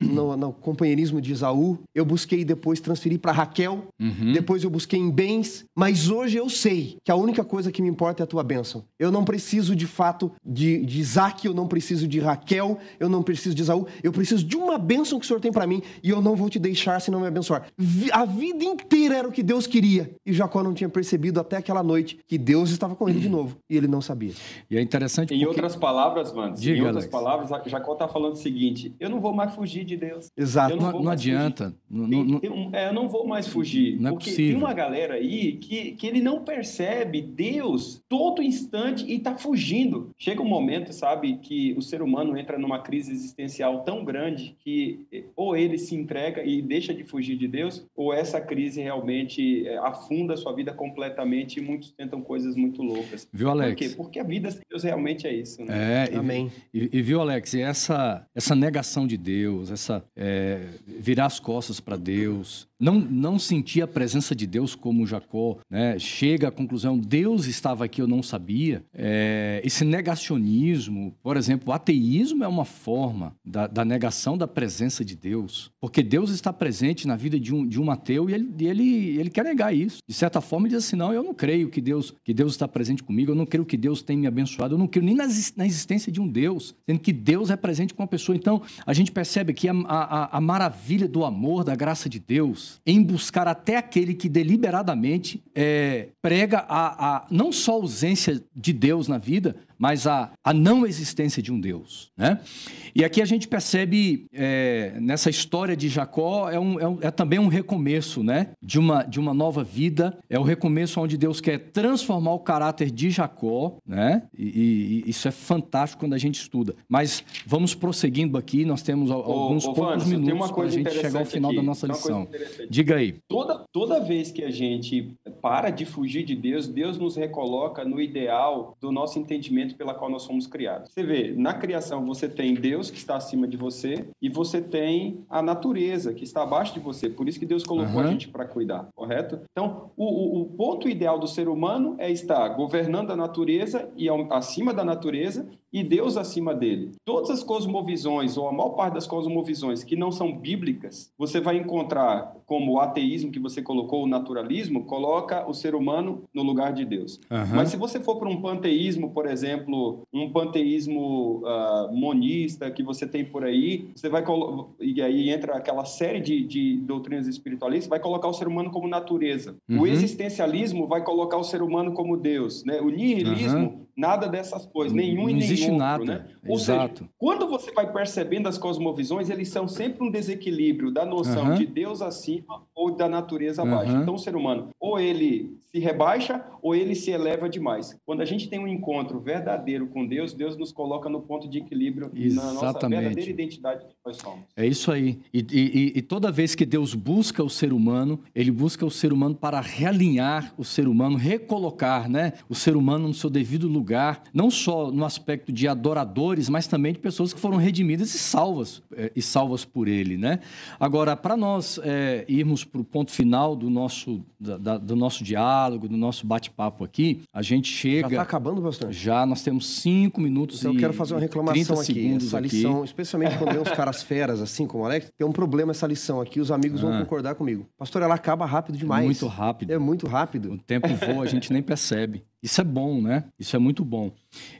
no, no, companheirismo de Isaú. Eu busquei depois transferir para Raquel. Uhum. Depois eu busquei em bens. Mas hoje eu sei que a única coisa que me importa é a tua bênção. Eu não preciso de fato de, de Isaac, eu não preciso de Raquel, eu não preciso de Isaú. Eu preciso de uma bênção que o Senhor tem para mim e eu não vou te deixar se não me abençoar. A vida inteira era o que Deus queria. E Jacó não tinha percebido até aquela noite que Deus estava com ele de novo. E ele não sabia. E é interessante. Em porque... outras palavras, Vandes, em outras Alex. palavras, Jacó está falando o seguinte: eu não vou mais fugir de Deus. Exato. Eu não, não, não adianta. Não, não, um, é, eu não vou mais fugir. Não é porque possível. tem uma galera aí que, que ele não percebe Deus todo instante e está fugindo. Chega um momento, sabe, que o ser humano entra numa crise existencial tão grande que eh, ou ele se entrega e deixa de fugir de Deus, ou essa crise realmente eh, afunda a sua vida completamente e muitos tentam coisas muito loucas. Viu, Alex? Por quê? Porque a vida sem Deus realmente é isso. Né? É, Amém. E, e, viu, Alex, e essa, essa negação de Deus, essa é, virar as costas para Deus, não, não sentir a presença de Deus como Jacó, né? chega à conclusão, Deus estava aqui, eu não sabia. É, esse negacionismo, por exemplo, o ateísmo é uma forma da, da, negação da presença de Deus, porque Deus está presente na vida de um, de um ateu e ele, ele, ele quer negar isso. De certa forma, ele diz assim, não, eu não creio que Deus, que Deus está presente comigo, eu não creio que Deus tem me abençoado, eu não creio nem na, na existência de um Deus, sendo que Deus é presente com a pessoa. Então, a gente percebe aqui a, a, a maravilha do amor, da graça de Deus, em buscar até aquele que deliberadamente é, prega a, a não só ausência de Deus na vida, mas a, a não existência de um Deus. Né? E aqui a gente percebe, é, nessa história de Jacó, é, um, é, um, é, também um recomeço né? de, uma, de uma nova vida, é o recomeço onde Deus quer transformar o caráter de Jacó, né? e, e isso é fantástico quando a gente estuda. Mas vamos prosseguindo aqui, nós temos alguns ô, ô, poucos minutos para a gente chegar ao final aqui, da nossa lição. Diga aí. Toda, toda vez que a gente para de fugir de Deus, Deus nos recoloca no ideal do nosso entendimento pela qual nós fomos criados. Você vê, na criação você tem Deus que está acima de você e você tem a natureza que está abaixo de você. Por isso que Deus colocou uhum. a gente para cuidar, correto? Então, o, o, o, ponto ideal do ser humano é estar governando a natureza e acima da natureza e Deus acima dele. Todas as cosmovisões, ou a maior parte das cosmovisões que não são bíblicas, você vai encontrar como o ateísmo que você colocou, o naturalismo, coloca o ser humano no lugar de Deus. Uhum. Mas se você for para um panteísmo, por exemplo, um panteísmo uh, monista que você tem por aí, você vai e aí entra aquela série de, de doutrinas espiritualistas, vai colocar o ser humano como natureza. Uhum. O existencialismo vai colocar o ser humano como Deus. Né? O nihilismo uhum nada dessas coisas, nenhum não e nenhum existe outro, nada. né? Ou Exato. seja, quando você vai percebendo as cosmovisões, eles são sempre um desequilíbrio da noção Uhum. de Deus acima ou da natureza abaixo. Uhum. Então, o ser humano, ou ele se rebaixa ou ele se eleva demais. Quando a gente tem um encontro verdadeiro com Deus, Deus nos coloca no ponto de equilíbrio na nossa Exatamente. verdadeira identidade que nós somos. É isso aí. E, e- e toda vez que Deus busca o ser humano, ele busca o ser humano para realinhar o ser humano, recolocar né, o ser humano no seu devido lugar, não só no aspecto de adoradores, mas também de pessoas que foram redimidas e salvas, eh, e salvas por ele. Né? Agora, para nós eh, irmos para o ponto final do nosso, da- da- do nosso diálogo, do nosso bate-papo aqui, a gente Já chega. está acabando bastante. Já nós temos cinco minutos Então, eu e quero fazer uma 30 reclamação aqui. Essa aqui. lição, especialmente quando vem uns caras feras, assim como o Alex, tem um problema essa lição aqui, os amigos vão Ah. concordar comigo. Pastor, ela acaba rápido demais. Muito rápido. É muito O rápido. tempo voa, a gente nem percebe. Isso é bom, né? Isso é muito bom.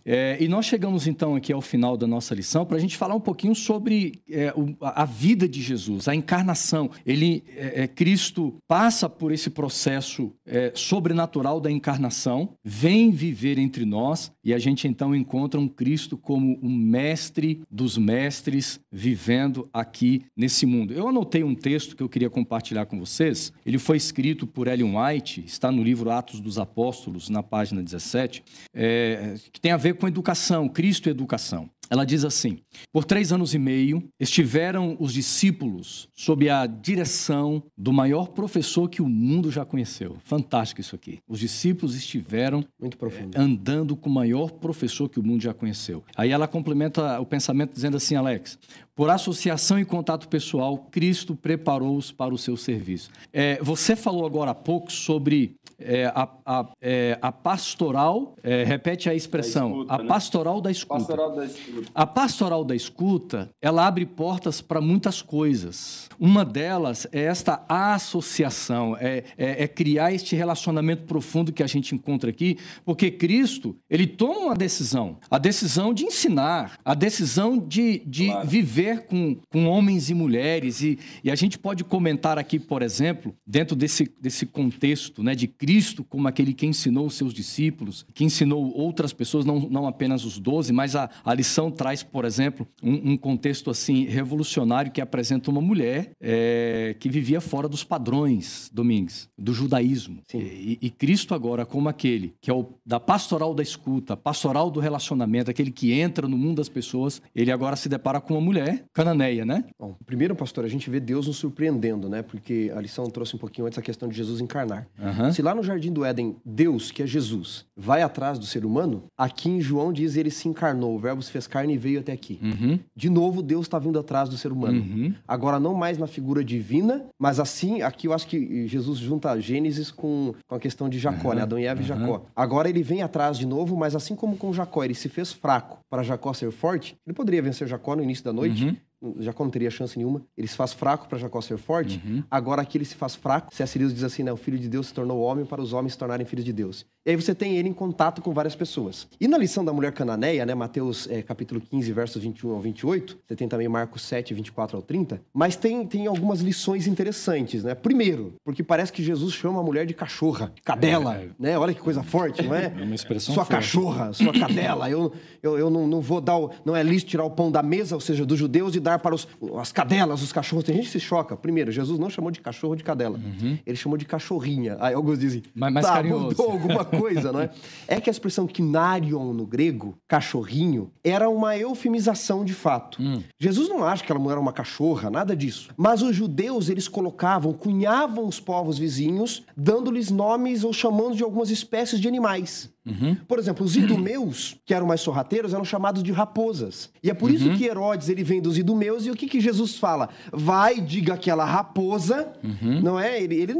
É, e nós chegamos então aqui ao final da nossa lição para a gente falar um pouquinho sobre é, o- a vida de Jesus, a encarnação. Ele, é, é, Cristo passa por esse processo é, sobrenatural da encarnação, vem viver entre nós e a gente então encontra um Cristo como um mestre dos mestres vivendo aqui nesse mundo. Eu anotei um texto que eu queria compartilhar com vocês. Ele foi escrito por Ellen White, está no livro Atos dos Apóstolos, na página 17, é, que tem a ver com educação, Cristo e educação. Ela diz assim: Por três anos e meio estiveram os discípulos sob a direção do maior professor que o mundo já conheceu. Fantástico isso aqui. Os discípulos estiveram Muito profundo. andando com o maior professor que o mundo já conheceu. Aí ela complementa o pensamento dizendo assim, Alex, por associação e contato pessoal, Cristo preparou-os para o seu serviço. É, você falou agora há pouco sobre é, a, a- é, a pastoral, é, repete a expressão, escuta, a né? pastoral da escuta. Pastoral da escuta. A pastoral da escuta, ela abre portas para muitas coisas. Uma delas é esta associação, é, é- é criar este relacionamento profundo que a gente encontra aqui, porque Cristo, ele toma uma decisão, a decisão de ensinar, a decisão de, de Claro. viver com, com homens e mulheres. E, e a gente pode comentar aqui, por exemplo, dentro desse, desse contexto né, de Cristo como aquele que ensinou os seus discípulos, que ensinou outras pessoas, não, não apenas os doze, mas a, a lição traz, por exemplo, um, um contexto assim revolucionário que apresenta uma mulher é, que vivia fora dos padrões, Domingues, do judaísmo. E, e, Cristo agora como aquele que é o da pastoral da escuta, pastoral do relacionamento, aquele que entra no mundo das pessoas, ele agora se depara com uma mulher cananeia, né? Bom, primeiro, pastor, a gente vê Deus nos surpreendendo, né? Porque a lição trouxe um pouquinho antes a questão de Jesus encarnar. Uhum. Se lá no Jardim do Éden, Deus, que é Jesus, vai atrás do ser humano, aqui em João diz ele se encarnou, o verbo se fez carne e veio até aqui. Uhum. De novo, Deus está vindo atrás do ser humano. Uhum. Agora, não mais na figura divina, mas assim, aqui eu acho que Jesus junta Gênesis com, com a questão de Jacó, né? Adão e Eva e Jacó. Agora ele vem atrás de novo, mas assim como com Jacó, ele se fez fraco para Jacó ser forte, ele poderia vencer Jacó no início da noite, uhum. Jacó não teria chance nenhuma. Ele se faz fraco para Jacó ser forte. Uhum. Agora aqui ele se faz fraco. C.S. Lewis diz assim, né? O filho de Deus se tornou homem para os homens se tornarem filhos de Deus. E aí você tem ele em contato com várias pessoas. E na lição da mulher cananeia, né? Mateus é, capítulo 15, versos 21 ao 28. Você tem também Marcos 7, 24 ao 30. Mas tem, tem algumas lições interessantes, né? Primeiro, porque parece que Jesus chama a mulher de cachorra, cadela, é, é. né? Olha que coisa forte, não é? É uma expressão Sua forte. cachorra, sua cadela. Eu, eu, eu não, não vou dar o... Não é lícito tirar o pão da mesa, ou seja, dos judeus, e dar para os, as cadelas, os cachorros. Tem gente que se choca. Primeiro, Jesus não chamou de cachorro de cadela. Uhum. Ele chamou de cachorrinha. Aí alguns dizem, mas mais tá, carinhoso. mudou alguma coisa, não é? <laughs> É que a expressão kinarion no grego, cachorrinho, era uma eufemização de fato. Hum. Jesus não acha que ela era uma cachorra, nada disso. Mas os judeus, eles colocavam, cunhavam os povos vizinhos, dando-lhes nomes ou chamando de algumas espécies de animais. Uhum. Por exemplo, os idumeus, que eram mais sorrateiros, eram chamados de raposas. E é por uhum. isso que Herodes ele vem dos idumeus e o que, que Jesus fala? Vai, diga aquela raposa, uhum. não é? Ele, ele,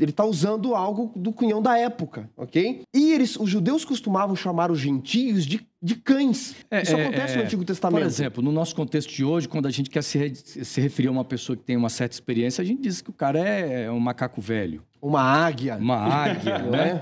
ele tá usando algo do cunhão da época, ok? E eles, os judeus costumavam chamar os gentios de de cães. É, Isso é, acontece é, no Antigo Testamento. Por exemplo, no nosso contexto de hoje, quando a gente quer se, se referir a uma pessoa que tem uma certa experiência, a gente diz que o cara é, é um macaco velho. Uma águia. Uma águia, <laughs> né?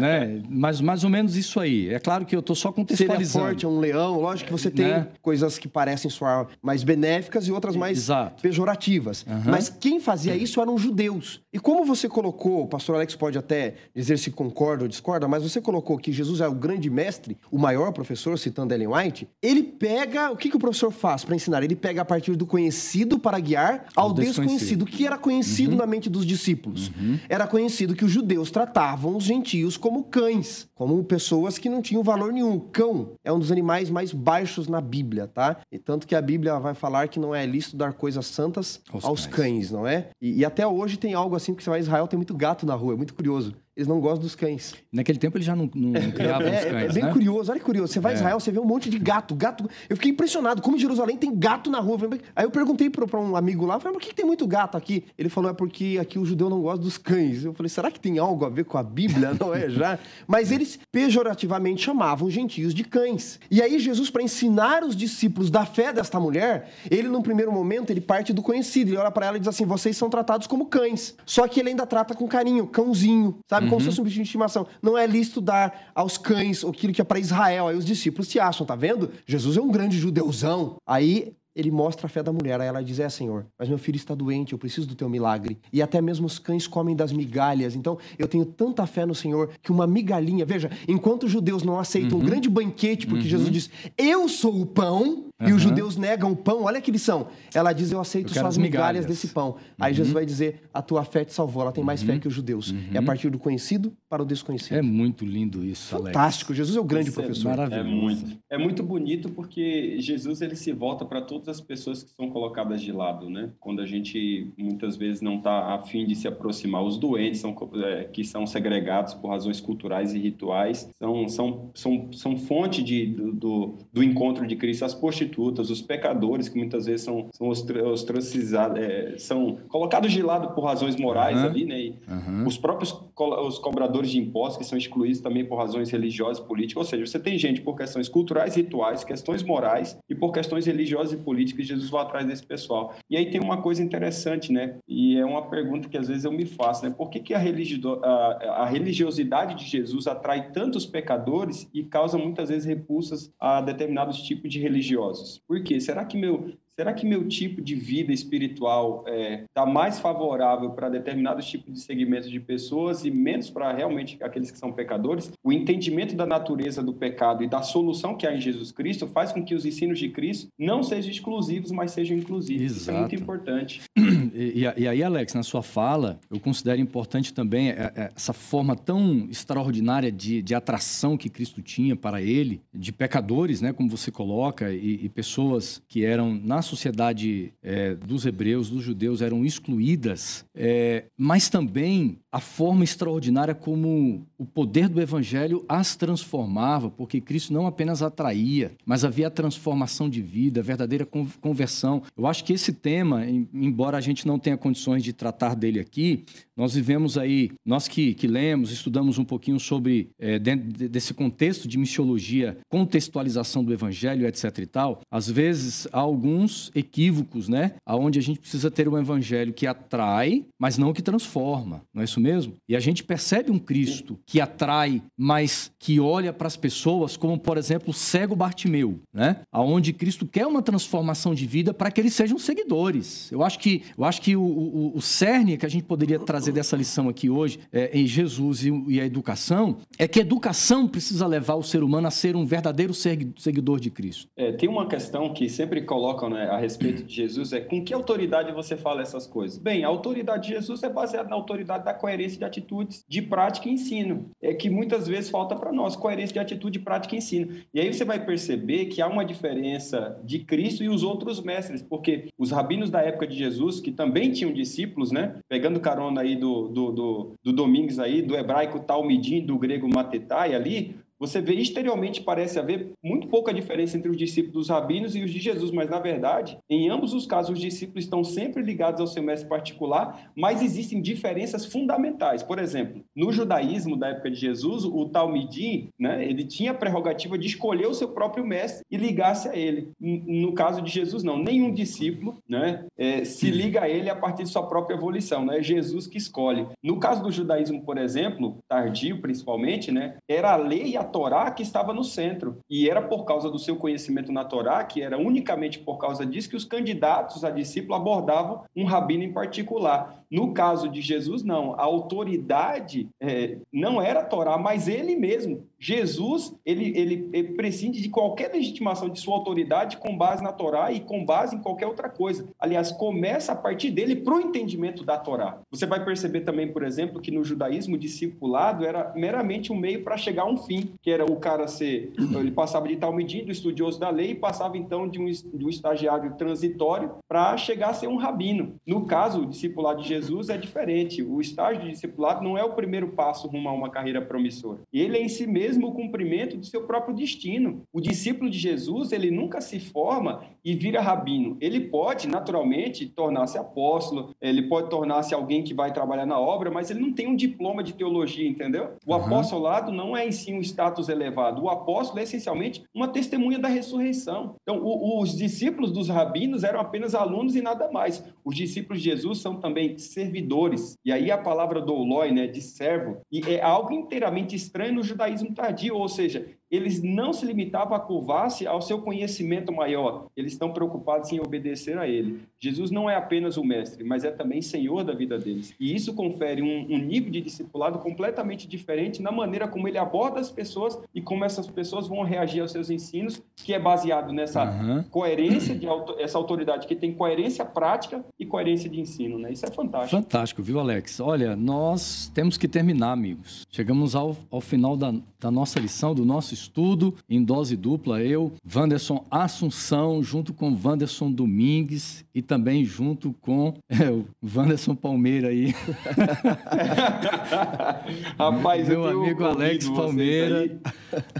né? Mas mais ou menos isso aí. É claro que eu estou só contextualizando. Seria forte, é um leão. Lógico que você tem né? coisas que parecem soar mais benéficas e outras mais Exato. pejorativas. Uhum. Mas quem fazia isso eram judeus. E como você colocou, o pastor Alex pode até dizer se concorda ou discorda, mas você colocou que Jesus é o grande mestre, o maior professor, citando Ellen White, ele pega... O que, que o professor faz para ensinar? Ele pega a partir do conhecido para guiar ao desconhecido. desconhecido, que era conhecido uhum. na mente dos discípulos. Uhum era conhecido que os judeus tratavam os gentios como cães, como pessoas que não tinham valor nenhum. Cão é um dos animais mais baixos na Bíblia, tá? E tanto que a Bíblia vai falar que não é lícito dar coisas santas aos, aos cães. cães. não é? E, e, até hoje tem algo assim, porque você vai a Israel, tem muito gato na rua, é muito curioso eles não gostam dos cães. Naquele tempo eles já não, não é, criavam é, os cães, É bem né? curioso, olha que curioso. Você vai a é. Israel, você vê um monte de gato, gato. Eu fiquei impressionado, como em Jerusalém tem gato na rua. Aí eu perguntei para um amigo lá, falei, por que tem muito gato aqui? Ele falou, é porque aqui o judeu não gosta dos cães. Eu falei, será que tem algo a ver com a Bíblia? <laughs> Não é já? Mas eles pejorativamente chamavam gentios de cães. E aí Jesus, para ensinar os discípulos da fé desta mulher, ele num primeiro momento, ele parte do conhecido. Ele olha para ela e diz assim, vocês são tratados como cães. Só que ele ainda trata com carinho, cãozinho, sabe? Uhum. Como se fosse um bichinho de estimação não é lícito dar aos cães aquilo que é para Israel. Aí os discípulos se acham, tá vendo? Jesus é um grande judeuzão. Aí ele mostra a fé da mulher. Aí ela diz: É, Senhor, mas meu filho está doente, eu preciso do teu milagre. E até mesmo os cães comem das migalhas. Então eu tenho tanta fé no Senhor que uma migalhinha. Veja, enquanto os judeus não aceitam uhum. um grande banquete, porque uhum. Jesus diz: Eu sou o pão. Uhum. E os judeus negam o pão, olha que lição. Ela diz: Eu aceito eu só as migalhas, migalhas desse pão. Uhum. Aí Jesus vai dizer: A tua fé te salvou. Ela tem mais fé uhum. que os judeus. Uhum. É a partir do conhecido para o desconhecido. É muito lindo isso, Fantástico. Alex. Jesus é o grande isso é professor. É, maravilhoso. é muito. É muito bonito porque Jesus ele se volta para todas as pessoas que são colocadas de lado, né? Quando a gente muitas vezes não está afim de se aproximar. Os doentes são, é, que são segregados por razões culturais e rituais são, são, são, são fonte de, do, do encontro de Cristo. As prostitutas, os pecadores, que muitas vezes são, são ostracizados, é, são colocados de lado por razões morais uhum. ali, né? Uhum. Os próprios co os cobradores de impostos que são excluídos também por razões religiosas e políticas. Ou seja, você tem gente por questões culturais, rituais, questões morais e por questões religiosas e políticas. Jesus vai atrás desse pessoal. E aí tem uma coisa interessante, né? E é uma pergunta que às vezes eu me faço, né? Por que, que a, religio a, a religiosidade de Jesus atrai tantos pecadores e causa muitas vezes repulsas a determinados tipos de religiosos? Preciosos. Por quê? Será que meu será que meu tipo de vida espiritual está é, tá mais favorável para determinados tipos de segmentos de pessoas e menos para realmente aqueles que são pecadores? O entendimento da natureza do pecado e da solução que há em Jesus Cristo faz com que os ensinos de Cristo não sejam exclusivos, mas sejam inclusivos. Exato. Isso é muito importante. <clears throat> E, e, aí, Alex, na sua fala, eu considero importante também é, é, essa forma tão extraordinária de, de atração que Cristo tinha para ele, de pecadores, né, como você coloca, e, e pessoas que eram, na sociedade é, dos hebreus, dos judeus, eram excluídas, é, mas também a forma extraordinária como o poder do evangelho as transformava, porque Cristo não apenas atraía, mas havia a transformação de vida, a verdadeira conversão. Eu acho que esse tema, embora a gente não tenha condições de tratar dele aqui, nós vivemos aí, nós que, que lemos, estudamos um pouquinho sobre, é, dentro desse contexto de missiologia, contextualização do evangelho, etc e tal, às vezes há alguns equívocos, né? Onde a gente precisa ter um evangelho que atrai, mas não que transforma, não é isso mesmo? E a gente percebe um Cristo que atrai, mas que olha para as pessoas como, por exemplo, o cego Bartimeu, né? Aonde Cristo quer uma transformação de vida para que eles sejam seguidores. Eu acho que, eu acho que o, o, o cerne que a gente poderia trazer trazer dessa lição aqui hoje, é, em Jesus e, e, a educação, é que a educação precisa levar o ser humano a ser um verdadeiro seguidor de Cristo. É, tem uma questão que sempre colocam né, a respeito de Jesus, é com que autoridade você fala essas coisas? Bem, a autoridade de Jesus é baseada na autoridade da coerência de atitudes, de prática e ensino. É que muitas vezes falta para nós, coerência de atitude, prática e ensino. E aí você vai perceber que há uma diferença de Cristo e os outros mestres, porque os rabinos da época de Jesus, que também tinham discípulos, né, pegando carona aí do, do, do, do Domingues aí, do hebraico Talmidim, do grego Matetai ali, você vê exteriormente parece haver muito pouca diferença entre os discípulos dos rabinos e os de Jesus, mas na verdade, em ambos os casos, os discípulos estão sempre ligados ao seu mestre particular, mas existem diferenças fundamentais. Por exemplo, no judaísmo da época de Jesus, o Talmidim, né, ele tinha a prerrogativa de escolher o seu próprio mestre e ligar-se a ele. No caso de Jesus, não. Nenhum discípulo né, é, se liga a ele a partir de sua própria evolução. Né? É Jesus que escolhe. No caso do judaísmo, por exemplo, tardio principalmente, né, era a lei e a Torá que estava no centro. E era por causa do seu conhecimento na Torá, que era unicamente por causa disso, que os candidatos a discípulo abordavam um rabino em particular. No caso de Jesus, não. A autoridade é, não era a Torá, mas ele mesmo. Jesus, ele, ele, ele prescinde de qualquer legitimação de sua autoridade com base na Torá e com base em qualquer outra coisa. Aliás, começa a partir dele para o entendimento da Torá. Você vai perceber também, por exemplo, que no judaísmo o discipulado era meramente um meio para chegar a um fim, que era o cara ser, ele passava de tal medida, estudioso da lei, e passava então de um, de um estagiário transitório para chegar a ser um rabino. No caso, o discipulado de Jesus é diferente. O estágio de discipulado não é o primeiro passo rumo a uma carreira promissora. Ele é em si mesmo o cumprimento do seu próprio destino. O discípulo de Jesus, ele nunca se forma e vira rabino. Ele pode, naturalmente, tornar-se apóstolo, ele pode tornar-se alguém que vai trabalhar na obra, mas ele não tem um diploma de teologia, entendeu? O uhum. apostolado não é em si um status elevado. O apóstolo é essencialmente uma testemunha da ressurreição. Então, o, os discípulos dos rabinos eram apenas alunos e nada mais. Os discípulos de Jesus são também servidores. E aí a palavra douloi, né, de servo, e é algo inteiramente estranho no judaísmo tardio, ou seja, eles não se limitavam a curvar-se ao seu conhecimento maior, eles estão preocupados em obedecer a ele. Jesus não é apenas o mestre, mas é também senhor da vida deles. E isso confere um, um nível de discipulado completamente diferente na maneira como ele aborda as pessoas e como essas pessoas vão reagir aos seus ensinos, que é baseado nessa uhum. coerência, de essa autoridade que tem coerência prática e coerência de ensino. Né? Isso é fantástico. Fantástico, viu, Alex? Olha, nós temos que terminar, amigos. Chegamos ao, ao final da, da nossa lição, do nosso estudo em dose dupla. Eu, Wanderson Assunção, junto com Wanderson Domingues e também junto com <laughs> é, o Wanderson Palmeira aí. <laughs> Rapaz, meu amigo Alex Palmeira.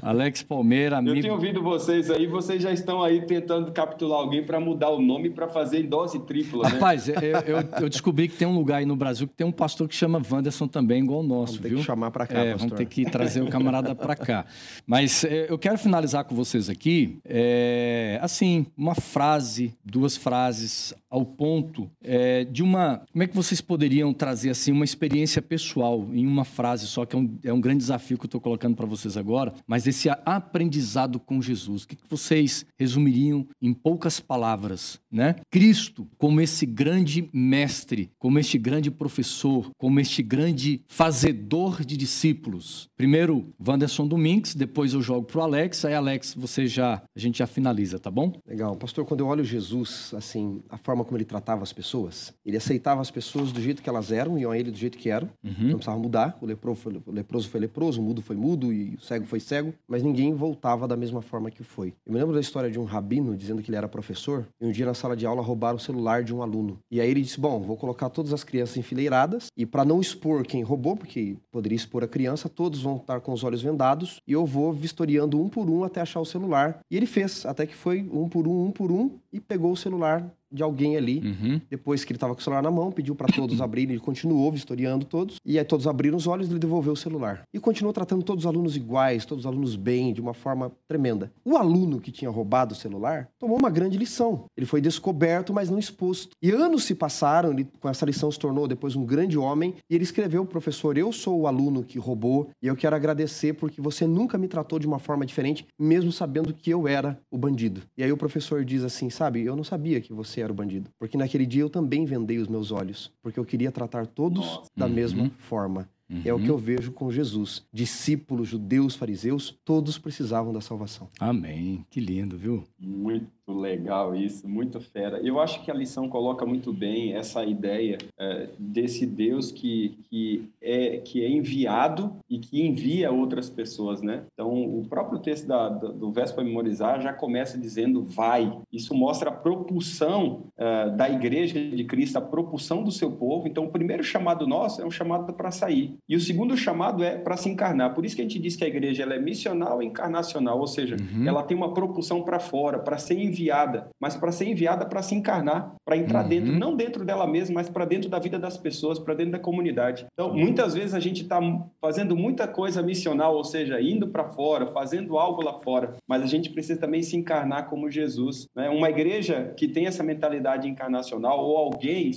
Alex Palmeira, amigo. Eu tenho ouvido vocês aí, vocês já estão aí tentando capturar alguém para mudar o nome para fazer em dose tripla. Né? Rapaz, eu, eu, eu, descobri que tem um lugar aí no Brasil que tem um pastor que chama Wanderson também, igual o nosso, vamos viu? Ter que chamar para cá, é, pastor. Vamos ter que trazer o camarada para cá. <laughs> Mas Mas é, eu quero finalizar com vocês aqui, é, assim, uma frase, duas frases ao ponto é, de uma. Como é que vocês poderiam trazer assim uma experiência pessoal em uma frase só, que é um, é um grande desafio que eu estou colocando para vocês agora, mas esse aprendizado com Jesus. O que, que vocês resumiriam em poucas palavras, né? Cristo como esse grande mestre, como este grande professor, como este grande fazedor de discípulos. Primeiro, Wanderson Domingues, depois eu jogo para o Alex, aí Alex, você já, a gente já finaliza, tá bom? Legal. Pastor, quando eu olho Jesus, assim, a forma como ele tratava as pessoas, ele aceitava as pessoas do jeito que elas eram, iam a ele do jeito que eram, uhum. não precisava mudar, o leproso, foi, o leproso foi leproso, o mudo foi mudo e o cego foi cego, mas ninguém voltava da mesma forma que foi. Eu me lembro da história de um rabino dizendo que ele era professor, e um dia na sala de aula roubaram o celular de um aluno. E aí ele disse: Bom, vou colocar todas as crianças enfileiradas, e para não expor quem roubou, porque poderia expor a criança, todos vão estar com os olhos vendados, e eu vou vistoriando um por um até achar o celular. E ele fez, até que foi um por um, um por um, e pegou o celular de alguém ali. Uhum. Depois que ele estava com o celular na mão, pediu para todos abrirem, ele continuou vistoriando todos. E aí todos abriram os olhos e ele devolveu o celular. E continuou tratando todos os alunos iguais, todos os alunos bem, de uma forma tremenda. O aluno que tinha roubado o celular tomou uma grande lição. Ele foi descoberto, mas não exposto. E anos se passaram, ele com essa lição se tornou depois um grande homem. E ele escreveu, professor, eu sou o aluno que roubou e eu quero agradecer porque você nunca me tratou de uma forma diferente, mesmo sabendo que eu era o bandido. E aí o professor diz assim, sabe, eu não sabia que você era o bandido. Porque naquele dia eu também vendei os meus olhos, porque eu queria tratar todos Nossa. da uhum. mesma forma. Uhum. É o que eu vejo com Jesus. Discípulos, judeus, fariseus, todos precisavam da salvação. Amém. Que lindo, viu? Muito legal isso, muito fera. Eu acho que a lição coloca muito bem essa ideia é, desse Deus que, que, é, que é enviado e que envia outras pessoas, né? Então, o próprio texto da, do, do verso para memorizar já começa dizendo vai. Isso mostra a propulsão é, da igreja de Cristo, a propulsão do seu povo. Então, o primeiro chamado nosso é um chamado para sair. E o segundo chamado é para se encarnar. Por isso que a gente diz que a igreja ela é missional e encarnacional, ou seja, uhum. ela tem uma propulsão para fora, para ser enviada, mas para ser enviada para se encarnar, para entrar uhum. dentro, não dentro dela mesma, mas para dentro da vida das pessoas, para dentro da comunidade. Então, muitas vezes a gente está fazendo muita coisa missional, ou seja, indo para fora, fazendo algo lá fora, mas a gente precisa também se encarnar como Jesus. Né? Uma igreja que tem essa mentalidade encarnacional, ou alguém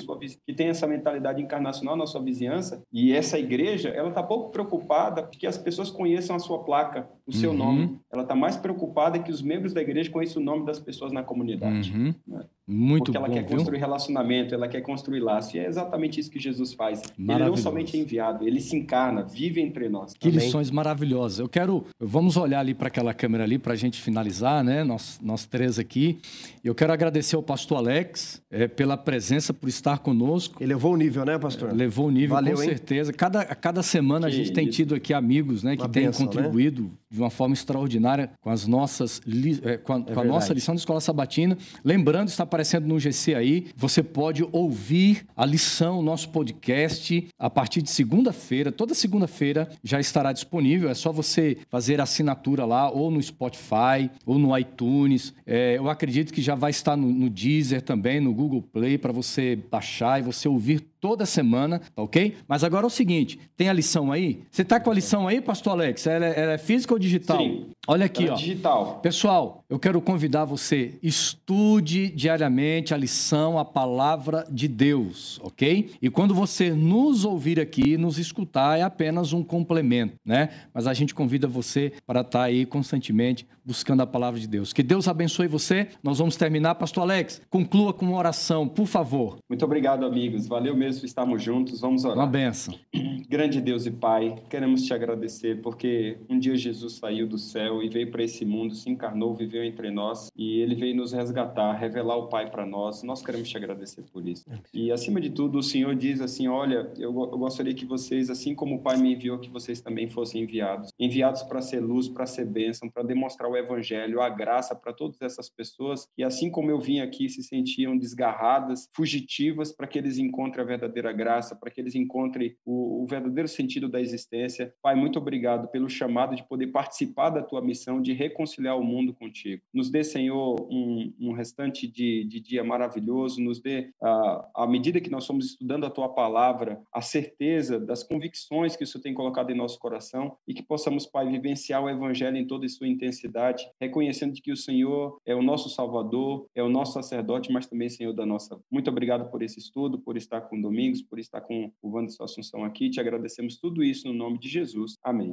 que tem essa mentalidade encarnacional na sua vizinhança, e essa igreja, ela está pouco preocupada que as pessoas conheçam a sua placa, o seu uhum. nome. Ela está mais preocupada que os membros da igreja conheçam o nome das pessoas na comunidade. Uhum. Né? Muito Porque ela bom, quer viu? construir relacionamento, ela quer construir laço. E é exatamente isso que Jesus faz. Ele não somente é enviado, ele se encarna, vive entre nós. Que Amém? lições maravilhosas. Eu quero. Vamos olhar ali para aquela câmera ali para a gente finalizar, né? Nós, nós três aqui. Eu quero agradecer ao pastor Alex é, pela presença, por estar conosco. Ele levou o nível, né, pastor? Levou o nível, Valeu, com certeza. Cada, cada semana que a gente tem tido aqui amigos né, que têm né? contribuído né? de uma forma extraordinária com as nossas é, com a, é com a nossa lição da Escola Sabatina. Lembrando, está aparecendo no GC aí, você pode ouvir a lição, nosso podcast, a partir de segunda-feira. Toda segunda-feira já estará disponível. É só você fazer assinatura lá, ou no Spotify, ou no iTunes. É, eu acredito que já vai estar no, no Deezer também, no Google Play, para você baixar e você ouvir toda semana, tá ok? Mas agora é o seguinte: tem a lição aí? Você tá com a lição aí, pastor Alex? Ela, é, ela é física ou digital? Sim. Olha aqui, é ó. Digital. Pessoal, eu quero convidar você, estude diariamente a lição, a palavra de Deus, ok? E quando você nos ouvir aqui, nos escutar, é apenas um complemento, né? Mas a gente convida você para estar tá aí constantemente buscando a palavra de Deus. Que Deus abençoe você. Nós vamos terminar. Pastor Alex, conclua com uma oração, por favor. Muito obrigado, amigos. Valeu mesmo estarmos juntos. Vamos orar. Uma benção. <clears throat> Grande Deus e Pai, queremos te agradecer porque um dia Jesus saiu do céu e veio para esse mundo, se encarnou, viveu entre nós e ele veio nos resgatar, revelar o Pai para nós. Nós queremos te agradecer por isso. E acima de tudo, o Senhor diz assim: Olha, eu, eu gostaria que vocês, assim como o Pai me enviou, que vocês também fossem enviados enviados para ser luz, para ser bênção, para demonstrar o Evangelho, a graça para todas essas pessoas que, assim como eu vim aqui, se sentiam desgarradas, fugitivas, para que eles encontrem a verdadeira graça, para que eles encontrem o, o verdadeiro sentido da existência. Pai, muito obrigado pelo chamado de poder participar da tua missão de reconciliar o mundo contigo. Nos dê, Senhor, um, um restante de, de, dia maravilhoso, nos dê, uh, à medida que nós somos estudando a tua palavra, a certeza das convicções que o Senhor tem colocado em nosso coração e que possamos, Pai, vivenciar o Evangelho em toda a sua intensidade, reconhecendo que o Senhor é o nosso Salvador, é o nosso sacerdote, mas também Senhor da nossa. Muito obrigado por esse estudo, por estar com o Domingos, por estar com o Wanderson Assunção aqui. Te agradecemos tudo isso no nome de Jesus. Amém.